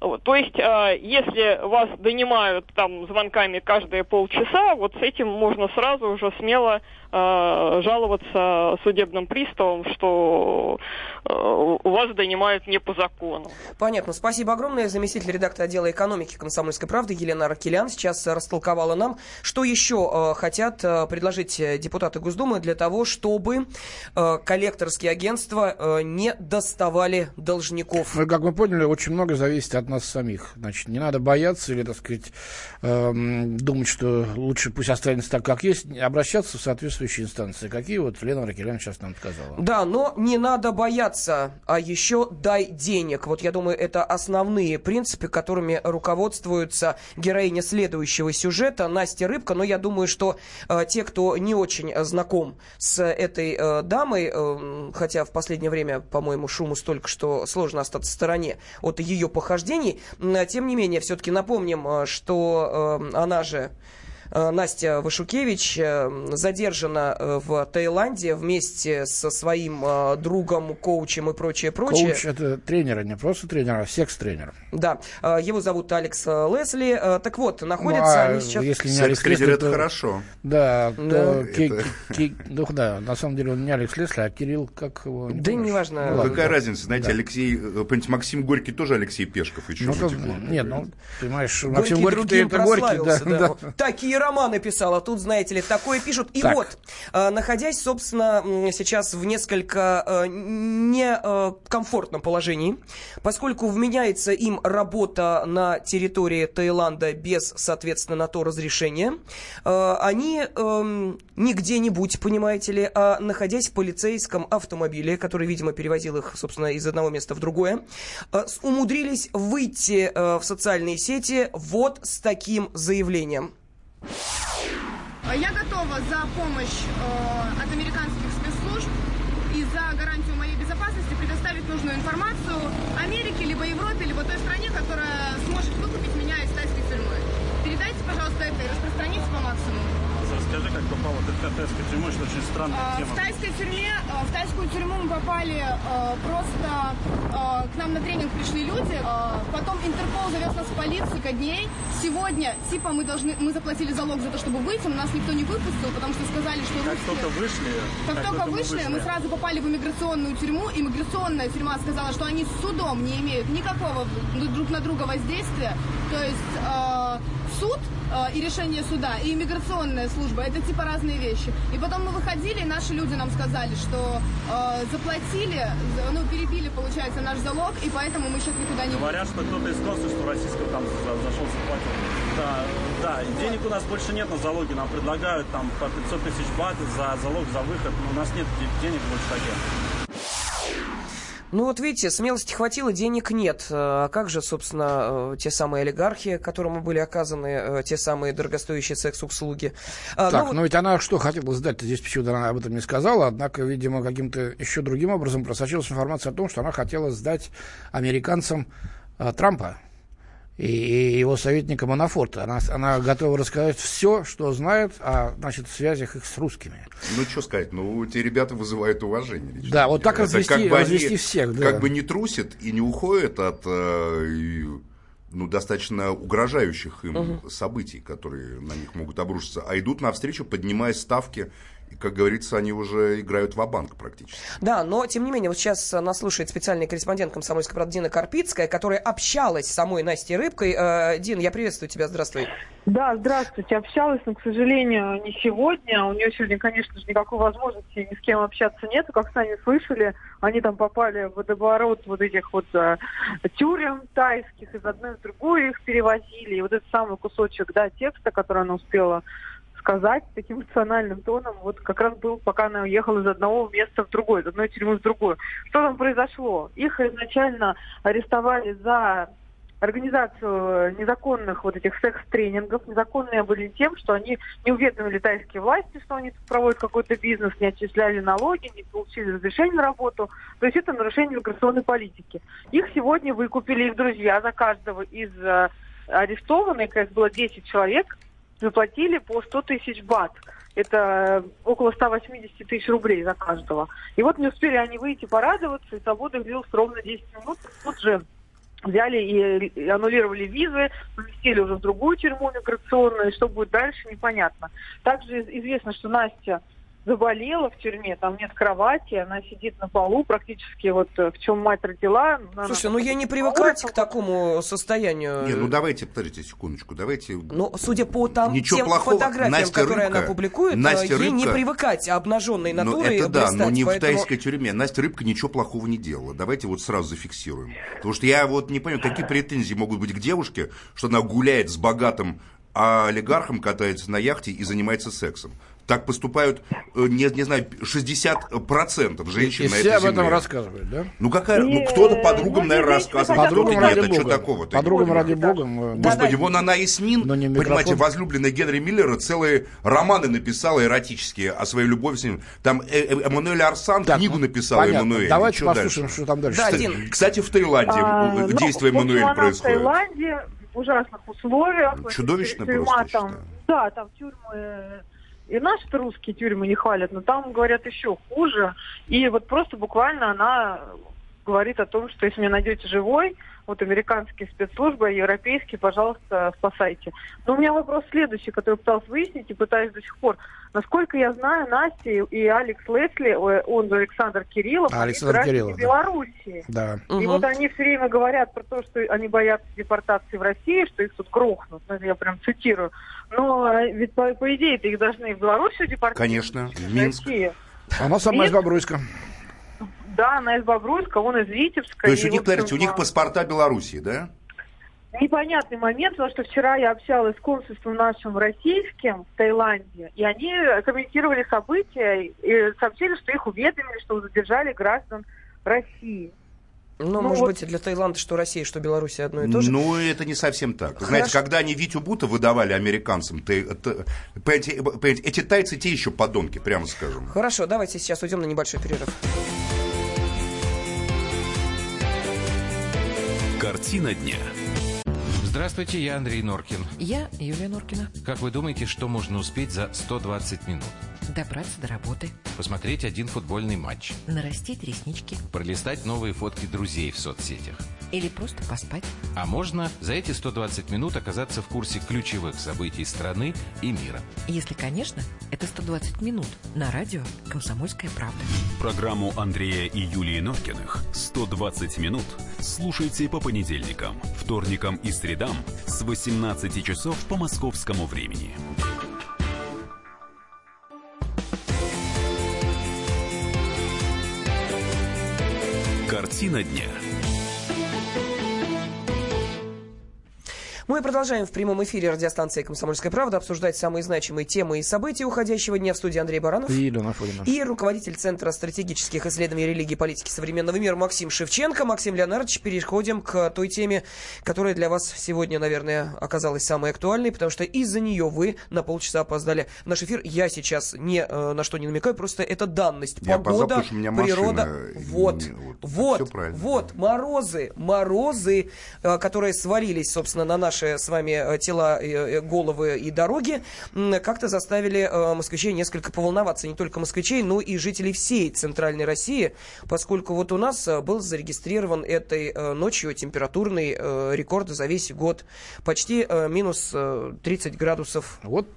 [SPEAKER 15] Вот, то есть, э, если вас донимают там звонками каждые полчаса, вот с этим можно сразу уже смело э, жаловаться судебным приставам, что э, у вас донимают не по закону.
[SPEAKER 2] Понятно. Спасибо огромное. Заместитель редактора отдела экономики «Комсомольской правды» Елена Аркелян сейчас растолковала нам, что еще э, хотят э, предложить депутаты Госдумы для того, чтобы э, коллекторские агентства э, не доставали должников.
[SPEAKER 9] Ну, как мы поняли, очень много зависит от нас самих. Значит, не надо бояться или, так сказать, э, думать, что лучше пусть останется так, как есть, обращаться в соответствующие инстанции. Какие вот Лена Ракелян сейчас нам сказала.
[SPEAKER 2] Да, но не надо бояться, а еще дай денег. Вот я думаю, это основные принципы, которыми руководствуется героиня следующего сюжета Настя Рыбка. Но я думаю, что э, те, кто не очень знаком с этой э, дамой, э, хотя в последнее время, по-моему, шуму столько, что сложно остаться в стороне от ее похождений, изменений. Тем не менее, все-таки напомним, э, что э, она же Настя Вашукевич э, задержана э, в Таиланде вместе со своим другом, коучем и прочее, прочее.
[SPEAKER 9] Коуч это тренер, а не просто тренер, а секс-тренер.
[SPEAKER 2] Да. Его зовут Алекс Лесли. Так вот, находятся ну, а они сейчас...
[SPEAKER 4] Если не Алекс Лесли, это хорошо.
[SPEAKER 9] Да, то... Это... Ки... Ну, да, на самом деле он не Алекс Лесли, а Кирилл, как его...
[SPEAKER 2] Не да неважно.
[SPEAKER 4] Ну, какая разница, знаете, да. Алексей, Максим Горький тоже Алексей Пешков еще. Ну, то,
[SPEAKER 9] нет, ну, понимаешь, Максим Горький, это Горький, да,
[SPEAKER 2] да. Такие романы писал, а тут, знаете ли, такое пишут. И так. вот, э, находясь, собственно, сейчас в несколько э, некомфортном положении, поскольку вменяется им работа на территории Таиланда без, соответственно, на то разрешения, э, они эм, не где-нибудь, понимаете ли, а находясь в полицейском автомобиле, который, видимо, перевозил их, собственно, из одного места в другое, умудрились выйти в социальные сети вот с таким заявлением.
[SPEAKER 16] Я готова за помощь э, от американских спецслужб и за гарантию моей безопасности предоставить нужную информацию Америке, либо Европе, либо той стране, которая сможет выкупить меня из тайской тюрьмы. Передайте, пожалуйста, это и распространите по максимуму.
[SPEAKER 17] Расскажи, как попала ты в тайскую тюрьму, это очень странная
[SPEAKER 16] а,
[SPEAKER 17] тема.
[SPEAKER 16] В тайской тюрьме, а, в тайскую тюрьму мы попали а, просто, к нам на тренинг пришли люди, потом Интерпол завез нас в полицию ко дней. Сегодня, типа, мы должны, мы заплатили залог за то, чтобы выйти, но нас никто не выпустил, потому что сказали, что
[SPEAKER 17] Как только вышли,
[SPEAKER 16] как, как только вышли, вышли, мы сразу попали в иммиграционную тюрьму. Иммиграционная тюрьма сказала, что они с судом не имеют никакого друг на друга воздействия. То есть суд Э, и решение суда, и иммиграционная служба. Это типа разные вещи. И потом мы выходили, и наши люди нам сказали, что э, заплатили, ну, перебили, получается, наш залог, и поэтому мы сейчас никуда не
[SPEAKER 17] Говорят, что кто-то из консульства российского там зашел, заплатил. Да, да, денег у нас больше нет на залоге, нам предлагают там по 500 тысяч бат за залог, за выход, но у нас нет денег больше таких.
[SPEAKER 2] Ну вот видите, смелости хватило, денег нет. А как же, собственно, э, те самые олигархи, которым были оказаны э, те самые дорогостоящие секс-услуги?
[SPEAKER 9] А, так, ну, но ведь она что хотела сдать здесь почему-то она об этом не сказала, однако, видимо, каким-то еще другим образом просочилась информация о том, что она хотела сдать американцам а, Трампа и его советника Манафорта. Она, она готова рассказать все, что знает о значит, связях их с русскими.
[SPEAKER 4] Ну, что сказать, ну, эти ребята вызывают уважение.
[SPEAKER 9] Лично. Да, вот так развести, как бы развести они, всех. Да.
[SPEAKER 4] Как бы не трусят и не уходят от э, ну, достаточно угрожающих им угу. событий, которые на них могут обрушиться, а идут навстречу, поднимая ставки как говорится, они уже играют в банк практически.
[SPEAKER 2] Да, но, тем не менее, вот сейчас нас слушает специальный корреспондент комсомольской правды Дина Карпицкая, которая общалась с самой Настей Рыбкой. Э, Дин, я приветствую тебя, здравствуй.
[SPEAKER 18] Да, здравствуйте. Общалась, но, к сожалению, не сегодня. У нее сегодня, конечно же, никакой возможности ни с кем общаться нет. Как сами слышали, они там попали в водоворот вот этих вот э, тюрем тайских, из одной в другую их перевозили. И вот этот самый кусочек, да, текста, который она успела сказать таким эмоциональным тоном, вот как раз был, пока она уехала из одного места в другое, из одной тюрьмы в другую. Что там произошло? Их изначально арестовали за организацию незаконных вот этих секс-тренингов. Незаконные были тем, что они не уведомили тайские власти, что они проводят какой-то бизнес, не отчисляли налоги, не получили разрешение на работу. То есть это нарушение миграционной политики. Их сегодня выкупили их друзья за каждого из э, арестованных, как было 10 человек, заплатили по 100 тысяч бат. Это около 180 тысяч рублей за каждого. И вот не успели они выйти порадоваться, и свобода длилась ровно 10 минут. Тут же взяли и аннулировали визы, поместили уже в другую тюрьму миграционную, что будет дальше, непонятно. Также известно, что Настя заболела в тюрьме, там нет кровати, она сидит на полу практически, вот э, в чем мать родила.
[SPEAKER 2] Слушай, ну я не привыкать к такому состоянию.
[SPEAKER 4] Не, ну давайте, подождите секундочку, давайте.
[SPEAKER 2] Ну, судя по там,
[SPEAKER 4] Ничего
[SPEAKER 2] тем
[SPEAKER 4] плохого.
[SPEAKER 2] фотографиям,
[SPEAKER 4] Настя
[SPEAKER 2] которые
[SPEAKER 4] Рыбка,
[SPEAKER 2] она публикует,
[SPEAKER 4] Настя
[SPEAKER 2] ей
[SPEAKER 4] Рыбка,
[SPEAKER 2] не привыкать обнаженной
[SPEAKER 4] ну,
[SPEAKER 2] натурой
[SPEAKER 4] это да,
[SPEAKER 2] блистать,
[SPEAKER 4] но не
[SPEAKER 2] поэтому...
[SPEAKER 4] в тайской тюрьме. Настя Рыбка ничего плохого не делала. Давайте вот сразу зафиксируем. Потому что я вот не понимаю, какие претензии могут быть к девушке, что она гуляет с богатым олигархом, катается на яхте и занимается сексом. Так поступают, э, не, не знаю, 60% женщин
[SPEAKER 9] и
[SPEAKER 4] на
[SPEAKER 9] все
[SPEAKER 4] этой
[SPEAKER 9] об этом рассказывают, да?
[SPEAKER 4] Ну, какая, ну кто-то подругам,
[SPEAKER 18] ну,
[SPEAKER 4] наверное, рассказывает, а кто-то нет, а что такого-то?
[SPEAKER 9] Подругам ради бога.
[SPEAKER 4] Господи, вон она Ясмин,
[SPEAKER 9] Но не
[SPEAKER 4] понимаете, возлюбленная Генри Миллера, целые романы написала эротические о своей любови с ним. Там э- э- Эммануэль Арсан
[SPEAKER 9] Так,
[SPEAKER 4] книгу
[SPEAKER 9] ну,
[SPEAKER 4] написала
[SPEAKER 9] понятно.
[SPEAKER 4] Эммануэль.
[SPEAKER 9] Давайте
[SPEAKER 4] Чё
[SPEAKER 9] послушаем,
[SPEAKER 4] дальше?
[SPEAKER 9] что там дальше.
[SPEAKER 2] Да,
[SPEAKER 4] Кстати,
[SPEAKER 2] Дин.
[SPEAKER 4] кстати, в Таиланде
[SPEAKER 18] А, ну,
[SPEAKER 4] действие
[SPEAKER 18] общем,
[SPEAKER 4] Эммануэль происходит.
[SPEAKER 18] в Таиланде в ужасных условиях.
[SPEAKER 4] Чудовищно
[SPEAKER 18] Тюрьма
[SPEAKER 4] просто,
[SPEAKER 18] там. Да, там тюрьмы и наши русские тюрьмы не хвалят, но там говорят еще хуже. И вот просто буквально она говорит о том, что если меня найдете живой, вот американские спецслужбы, европейские, пожалуйста, спасайте. Но у меня вопрос следующий, который я пыталась выяснить и пытаюсь до сих пор. Насколько я знаю, Настя и- и Алекс Лесли, он же Александр Кириллов, они
[SPEAKER 9] Александр
[SPEAKER 18] граждане
[SPEAKER 9] Кириллов, да.
[SPEAKER 18] Белоруссии.
[SPEAKER 9] Да.
[SPEAKER 18] И вот они все время говорят про то, что они боятся депортации в России, что их тут грохнут. Ну, это я прям цитирую. Но э, ведь по, по идее-то их должны в Белоруссию депортировать.
[SPEAKER 4] Конечно, в
[SPEAKER 18] в
[SPEAKER 4] Минск.
[SPEAKER 18] Россию.
[SPEAKER 9] Она сама из? Бобруйска.
[SPEAKER 18] Да, она из Бобруйска, он из Витебска.
[SPEAKER 4] То есть
[SPEAKER 18] и,
[SPEAKER 4] у них,
[SPEAKER 18] в общем,
[SPEAKER 4] смотрите, у них паспорта Белоруссии, да?
[SPEAKER 18] Непонятный момент, потому что вчера я общалась с консульством нашим российским в Таиланде, и они комментировали события и сообщили, что их уведомили, что задержали граждан России.
[SPEAKER 2] Ну,
[SPEAKER 18] Ну,
[SPEAKER 2] может
[SPEAKER 18] вот-
[SPEAKER 2] быть, и для Таиланда, что Россия, что Беларусь одно и то же.
[SPEAKER 4] Ну, это не совсем так.
[SPEAKER 2] Хорошо.
[SPEAKER 4] Знаете, когда они Витю Бута выдавали американцам, ты, ты- понимаете, понимаете, эти тайцы те еще подонки, прямо скажем.
[SPEAKER 2] Хорошо, давайте сейчас уйдем на небольшой перерыв.
[SPEAKER 1] Картина дня.
[SPEAKER 19] Здравствуйте, я Андрей Норкин.
[SPEAKER 20] Я Юлия Норкина.
[SPEAKER 19] Как вы думаете, что можно успеть за 120 минут?
[SPEAKER 20] Добраться до работы.
[SPEAKER 19] Посмотреть один футбольный матч,
[SPEAKER 20] Нарастить реснички.
[SPEAKER 19] пролистать новые фотки друзей в соцсетях.
[SPEAKER 20] Или просто поспать.
[SPEAKER 19] А можно за эти 120 минут оказаться в курсе ключевых событий страны и мира.
[SPEAKER 20] Если, конечно, это 120 минут на радио «Комсомольская правда».
[SPEAKER 1] Программу Андрея и Юлии Норкиных «120 минут» слушайте по понедельникам, вторникам и средам средам с 18 часов по московскому времени. Картина дня.
[SPEAKER 2] Мы продолжаем в прямом эфире радиостанции «Комсомольская правда» обсуждать самые значимые темы и события уходящего дня в студии Андрей Баранов.
[SPEAKER 9] И Елена Фодина.
[SPEAKER 2] И руководитель Центра стратегических исследований религии и политики современного мира Максим Шевченко. Максим Леонардович, переходим к той теме, которая для вас сегодня, наверное, оказалась самой актуальной, потому что из-за нее вы на полчаса опоздали в наш эфир. Я сейчас ни э, на что не намекаю, просто это данность.
[SPEAKER 4] Я
[SPEAKER 2] Погода,
[SPEAKER 4] опоздал, у меня
[SPEAKER 2] природа.
[SPEAKER 4] машина,
[SPEAKER 2] Вот,
[SPEAKER 4] не-
[SPEAKER 2] вот,
[SPEAKER 4] всё
[SPEAKER 2] вот, морозы, морозы, э, которые свалились, собственно, на наши с вами э, тела, э, э, головы и дороги, как-то заставили москвичей несколько поволноваться. Не только москвичей, но и жителей всей центральной России, поскольку вот у нас был зарегистрирован этой ночью температурный рекорд за весь год. Почти минус э, 30 градусов.
[SPEAKER 9] Вот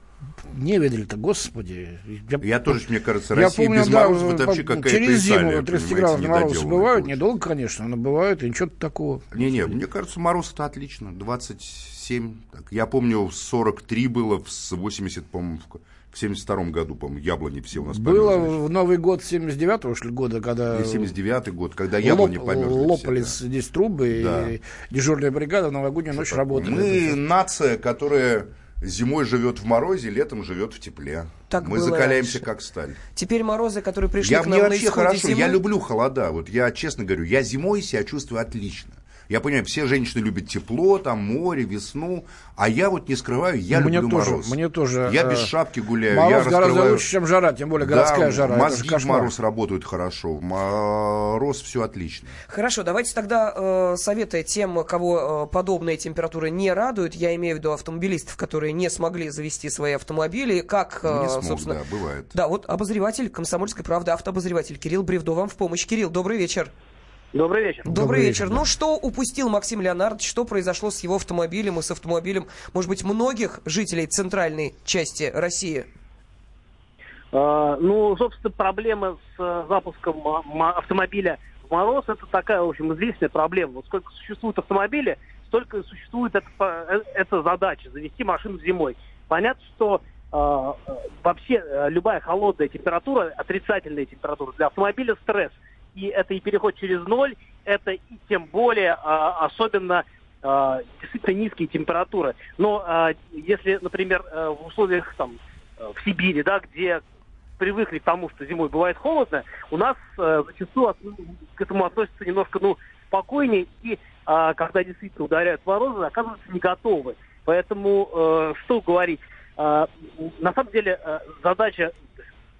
[SPEAKER 9] не видели-то, господи.
[SPEAKER 4] Я тоже, мне кажется,
[SPEAKER 9] Я
[SPEAKER 4] Россия
[SPEAKER 9] помню,
[SPEAKER 4] без
[SPEAKER 9] да,
[SPEAKER 4] морозов это вообще какая-то
[SPEAKER 9] через зиму
[SPEAKER 4] Италия,
[SPEAKER 9] 30
[SPEAKER 4] понимаете,
[SPEAKER 9] градусов морозы бывают, недолго, конечно, но бывает, и ничего такого.
[SPEAKER 4] Не-не, мне кажется, мороз это отлично. 27. Так, я помню, 43 было в с 80, по-моему, в в 72 году, по-моему, яблони все у нас
[SPEAKER 9] Было
[SPEAKER 4] померзли.
[SPEAKER 9] в Новый год 79-го, что ли, года, когда...
[SPEAKER 4] И 79 год, когда яблони
[SPEAKER 9] лоп-
[SPEAKER 4] померзли. все,
[SPEAKER 9] Лопались
[SPEAKER 4] да.
[SPEAKER 9] здесь трубы,
[SPEAKER 4] Да.
[SPEAKER 9] и дежурная бригада в новогоднюю ночь работала.
[SPEAKER 4] Мы нация, которая зимой живет в морозе, летом живет в тепле.
[SPEAKER 2] Так
[SPEAKER 4] Мы закаляемся
[SPEAKER 2] раньше.
[SPEAKER 4] как сталь.
[SPEAKER 2] Теперь морозы, которые пришли
[SPEAKER 4] Я,
[SPEAKER 2] к
[SPEAKER 4] мне
[SPEAKER 2] нам на
[SPEAKER 4] вообще
[SPEAKER 2] исходе
[SPEAKER 4] хорошо,
[SPEAKER 2] зимы.
[SPEAKER 4] я люблю холода. Вот я честно говорю, я зимой себя чувствую отлично. Я понимаю, все женщины любят тепло, там море, весну, а я вот не скрываю, я
[SPEAKER 9] мне
[SPEAKER 4] люблю
[SPEAKER 9] тоже,
[SPEAKER 4] мороз.
[SPEAKER 9] Мне тоже.
[SPEAKER 4] Я
[SPEAKER 9] э,
[SPEAKER 4] без шапки гуляю,
[SPEAKER 9] Мороз
[SPEAKER 4] я
[SPEAKER 9] гораздо
[SPEAKER 4] раскрываю-
[SPEAKER 9] лучше, чем жара, тем более городская
[SPEAKER 4] да,
[SPEAKER 9] жара.
[SPEAKER 4] Мозги в мороз работают хорошо, в мороз все отлично.
[SPEAKER 2] Хорошо, давайте тогда э, советы тем, кого э, подобные температуры не радуют. Я имею в виду автомобилистов, которые не смогли завести свои автомобили. Как, э,
[SPEAKER 4] Не смог,
[SPEAKER 2] собственно...
[SPEAKER 4] да, бывает.
[SPEAKER 2] Да, вот обозреватель «Комсомольской правды», автообозреватель Кирилл Бревдо вам в помощь. Кирилл, добрый вечер.
[SPEAKER 21] Добрый вечер.
[SPEAKER 2] Добрый, вечер. Ну, что упустил Максим Леонардович? Что произошло с его автомобилем и с автомобилем, может быть, многих жителей центральной части России?
[SPEAKER 21] А, Ну, собственно, проблема с э, запуском м- автомобиля в мороз это такая, в общем, известная проблема. Вот сколько существует автомобилей, столько существует эта, по- э, эта задача завести машину зимой. Понятно, что а, э, вообще э, любая холодная температура, отрицательная температура для автомобиля стресс. И это и переход через ноль, это и тем более а, особенно а, действительно низкие температуры. Но а, если, например, э, в условиях там э, в Сибири, да, где привыкли к тому, что зимой бывает холодно, у нас э, зачастую к этому относятся немножко ну, спокойнее, и а, когда действительно ударяют морозы, оказываются не готовы. Поэтому э, что говорить? А, на самом деле э, задача,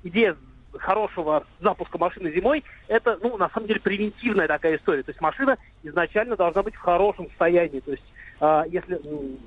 [SPEAKER 21] идея хорошего запуска машины зимой, это, ну, на самом деле, превентивная такая история. То есть машина изначально должна быть в хорошем состоянии. То есть, а, если м,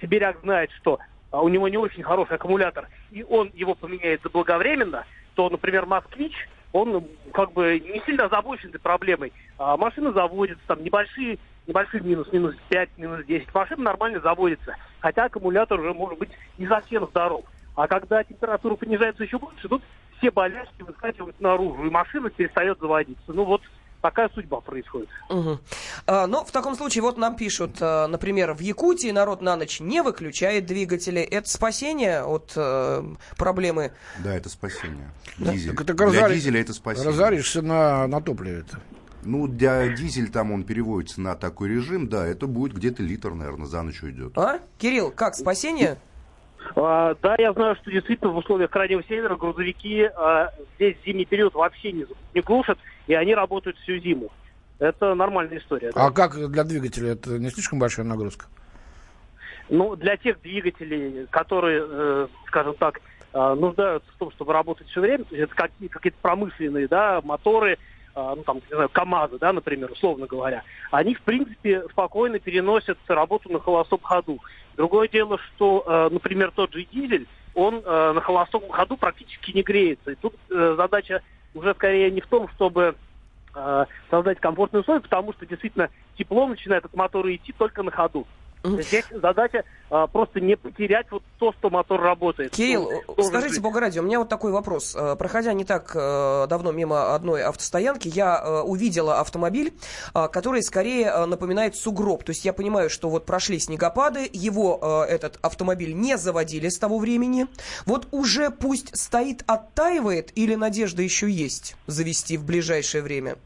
[SPEAKER 21] сибиряк знает, что а, у него не очень хороший аккумулятор, и он его поменяет заблаговременно, то, например, москвич, он как бы не сильно озабочен этой проблемой. А машина заводится, там небольшие, небольшой минус, минус 5, минус 10. Машина нормально заводится, хотя аккумулятор уже может быть не совсем здоров. А когда температура понижается еще больше, тут все болячки выскакивают наружу, и машина перестает заводиться. Ну вот такая судьба происходит.
[SPEAKER 2] Мгм. А, ну, в таком случае, вот нам пишут, а, например, в Якутии народ на ночь не выключает двигатели. Это спасение от э, проблемы?
[SPEAKER 4] Да, это спасение.
[SPEAKER 2] Да.
[SPEAKER 4] Дизель.
[SPEAKER 9] Так это
[SPEAKER 4] Для
[SPEAKER 9] разори-
[SPEAKER 4] дизеля это спасение.
[SPEAKER 9] Разоришься на, на топливе это.
[SPEAKER 4] Ну, для дизель там он переводится на такой режим, да, это будет где-то литр, наверное, за ночь уйдет.
[SPEAKER 2] А? Кирилл, как, спасение?
[SPEAKER 21] А, да, я знаю, что действительно в условиях крайнего севера грузовики а, здесь в зимний период вообще не, не глушат, и они работают всю зиму. Это нормальная история. да.
[SPEAKER 9] А как для двигателя? Это не слишком большая нагрузка?
[SPEAKER 21] Ну, для тех двигателей, которые, э, скажем так, э, нуждаются в том, чтобы работать все время, то есть это какие- какие-то промышленные да, моторы, ну, там, не знаю, КАМАЗы, да, например, условно говоря, они, в принципе, спокойно переносят работу на холостом ходу. Другое дело, что, э, например, тот же дизель, он э, на холостом ходу практически не греется. И тут э, задача уже скорее не в том, чтобы создать комфортные условия, потому что действительно тепло начинает от мотора идти только на ходу. Здесь задача э, просто не потерять вот то, что мотор работает.
[SPEAKER 2] Кирилл,
[SPEAKER 21] Ну, должен
[SPEAKER 2] скажите,
[SPEAKER 21] быть.
[SPEAKER 2] Бога ради, у меня вот такой вопрос. Э, Проходя не так э, давно мимо одной автостоянки, я э, увидела автомобиль, э, который скорее э, напоминает сугроб. То есть я понимаю, что вот прошли снегопады, его э, этот автомобиль не заводили с того времени. Вот уже пусть стоит, оттаивает или надежда еще есть завести в ближайшее время?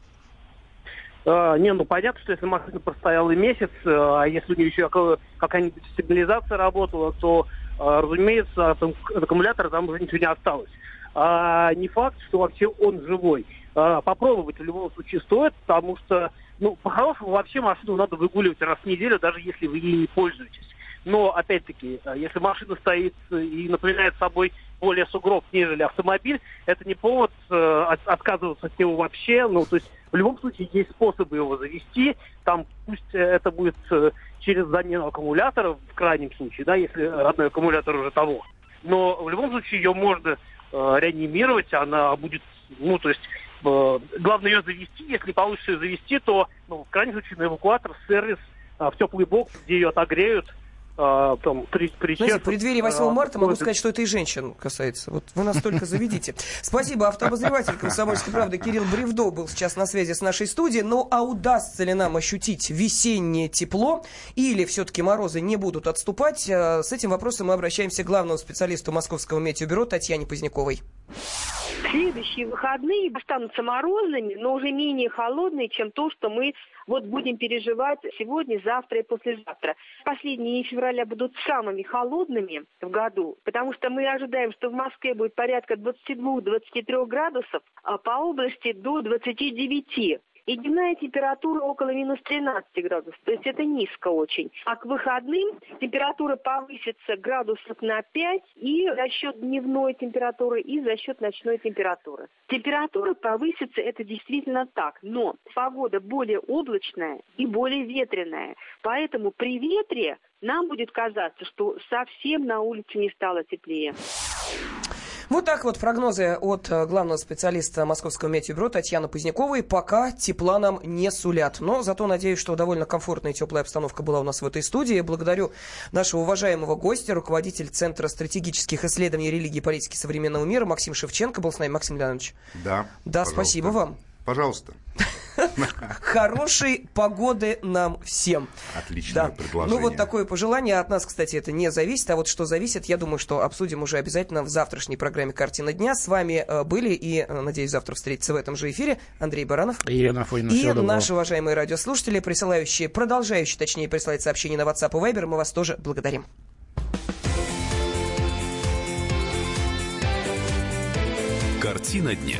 [SPEAKER 21] Э, не, ну понятно, что если машина простояла месяц, э, а если у нее еще какая-нибудь сигнализация работала, то, э, разумеется, от аккумулятора там уже ничего не осталось. А не факт, что вообще он живой. А, попробовать в любом случае стоит, потому что, ну, по-хорошему, вообще машину надо выгуливать раз в неделю, даже если вы ей не пользуетесь. Но, опять-таки, если машина стоит и напоминает собой более сугроб, нежели автомобиль, это не повод э, отказываться от него вообще. Ну, то есть в любом случае есть способы его завести. Там пусть это будет э, через замену аккумулятора в крайнем случае, да, если родной аккумулятор уже того. Но в любом случае ее можно э, реанимировать, она будет, ну, то есть э, главное ее завести. Если получится ее завести, то, ну, в крайнем случае, на эвакуатор, сервис, э, в теплый бокс, где ее отогреют, а, там, при, при
[SPEAKER 2] Знаете, в преддверии 8 марта могу сказать, что это и женщин касается. Вот вы нас только заведите. Спасибо. Автообозреватель «Комсомольской правды» Кирилл Бревдо был сейчас на связи с нашей студией. Ну, а удастся ли нам ощутить весеннее тепло или все-таки морозы не будут отступать? Э, с этим вопросом мы обращаемся к главному специалисту Московского метеобюро Татьяне Поздняковой.
[SPEAKER 22] Следующие выходные останутся морозными, но уже менее холодные, чем то, что мы вот будем переживать сегодня, завтра и послезавтра. Последние февраля будут самыми холодными в году, потому что мы ожидаем, что в Москве будет порядка 22-23 градусов, а по области до 29 и дневная температура около минус 13 градусов. То есть это низко очень. А к выходным температура повысится градусов на 5 и за счет дневной температуры, и за счет ночной температуры. Температура повысится, это действительно так. Но погода более облачная и более ветреная. Поэтому при ветре нам будет казаться, что совсем на улице не стало теплее.
[SPEAKER 2] Вот так вот прогнозы от э, главного специалиста Московского метеобюро Татьяны Поздняковой. Пока тепла нам не сулят. Но зато надеюсь, что довольно комфортная и теплая обстановка была у нас в этой студии. Благодарю нашего уважаемого гостя, руководитель Центра стратегических исследований религии и политики современного мира Максим Шевченко был с нами. Максим Леонидович.
[SPEAKER 4] Да.
[SPEAKER 2] Да, пожалуйста. спасибо вам.
[SPEAKER 4] Пожалуйста.
[SPEAKER 2] Хорошей погоды нам всем.
[SPEAKER 4] Отличное да. предложение.
[SPEAKER 2] Ну, вот такое пожелание. От нас, кстати, это не зависит. А вот что зависит, я думаю, что обсудим уже обязательно в завтрашней программе «Картина дня». С вами э, были и, э, надеюсь, завтра встретиться в этом же эфире Андрей Баранов.
[SPEAKER 9] И Елена Афонина.
[SPEAKER 2] И наши уважаемые радиослушатели, присылающие, продолжающие, точнее, присылать сообщения на WhatsApp и Viber. Мы вас тоже благодарим.
[SPEAKER 1] Картина дня.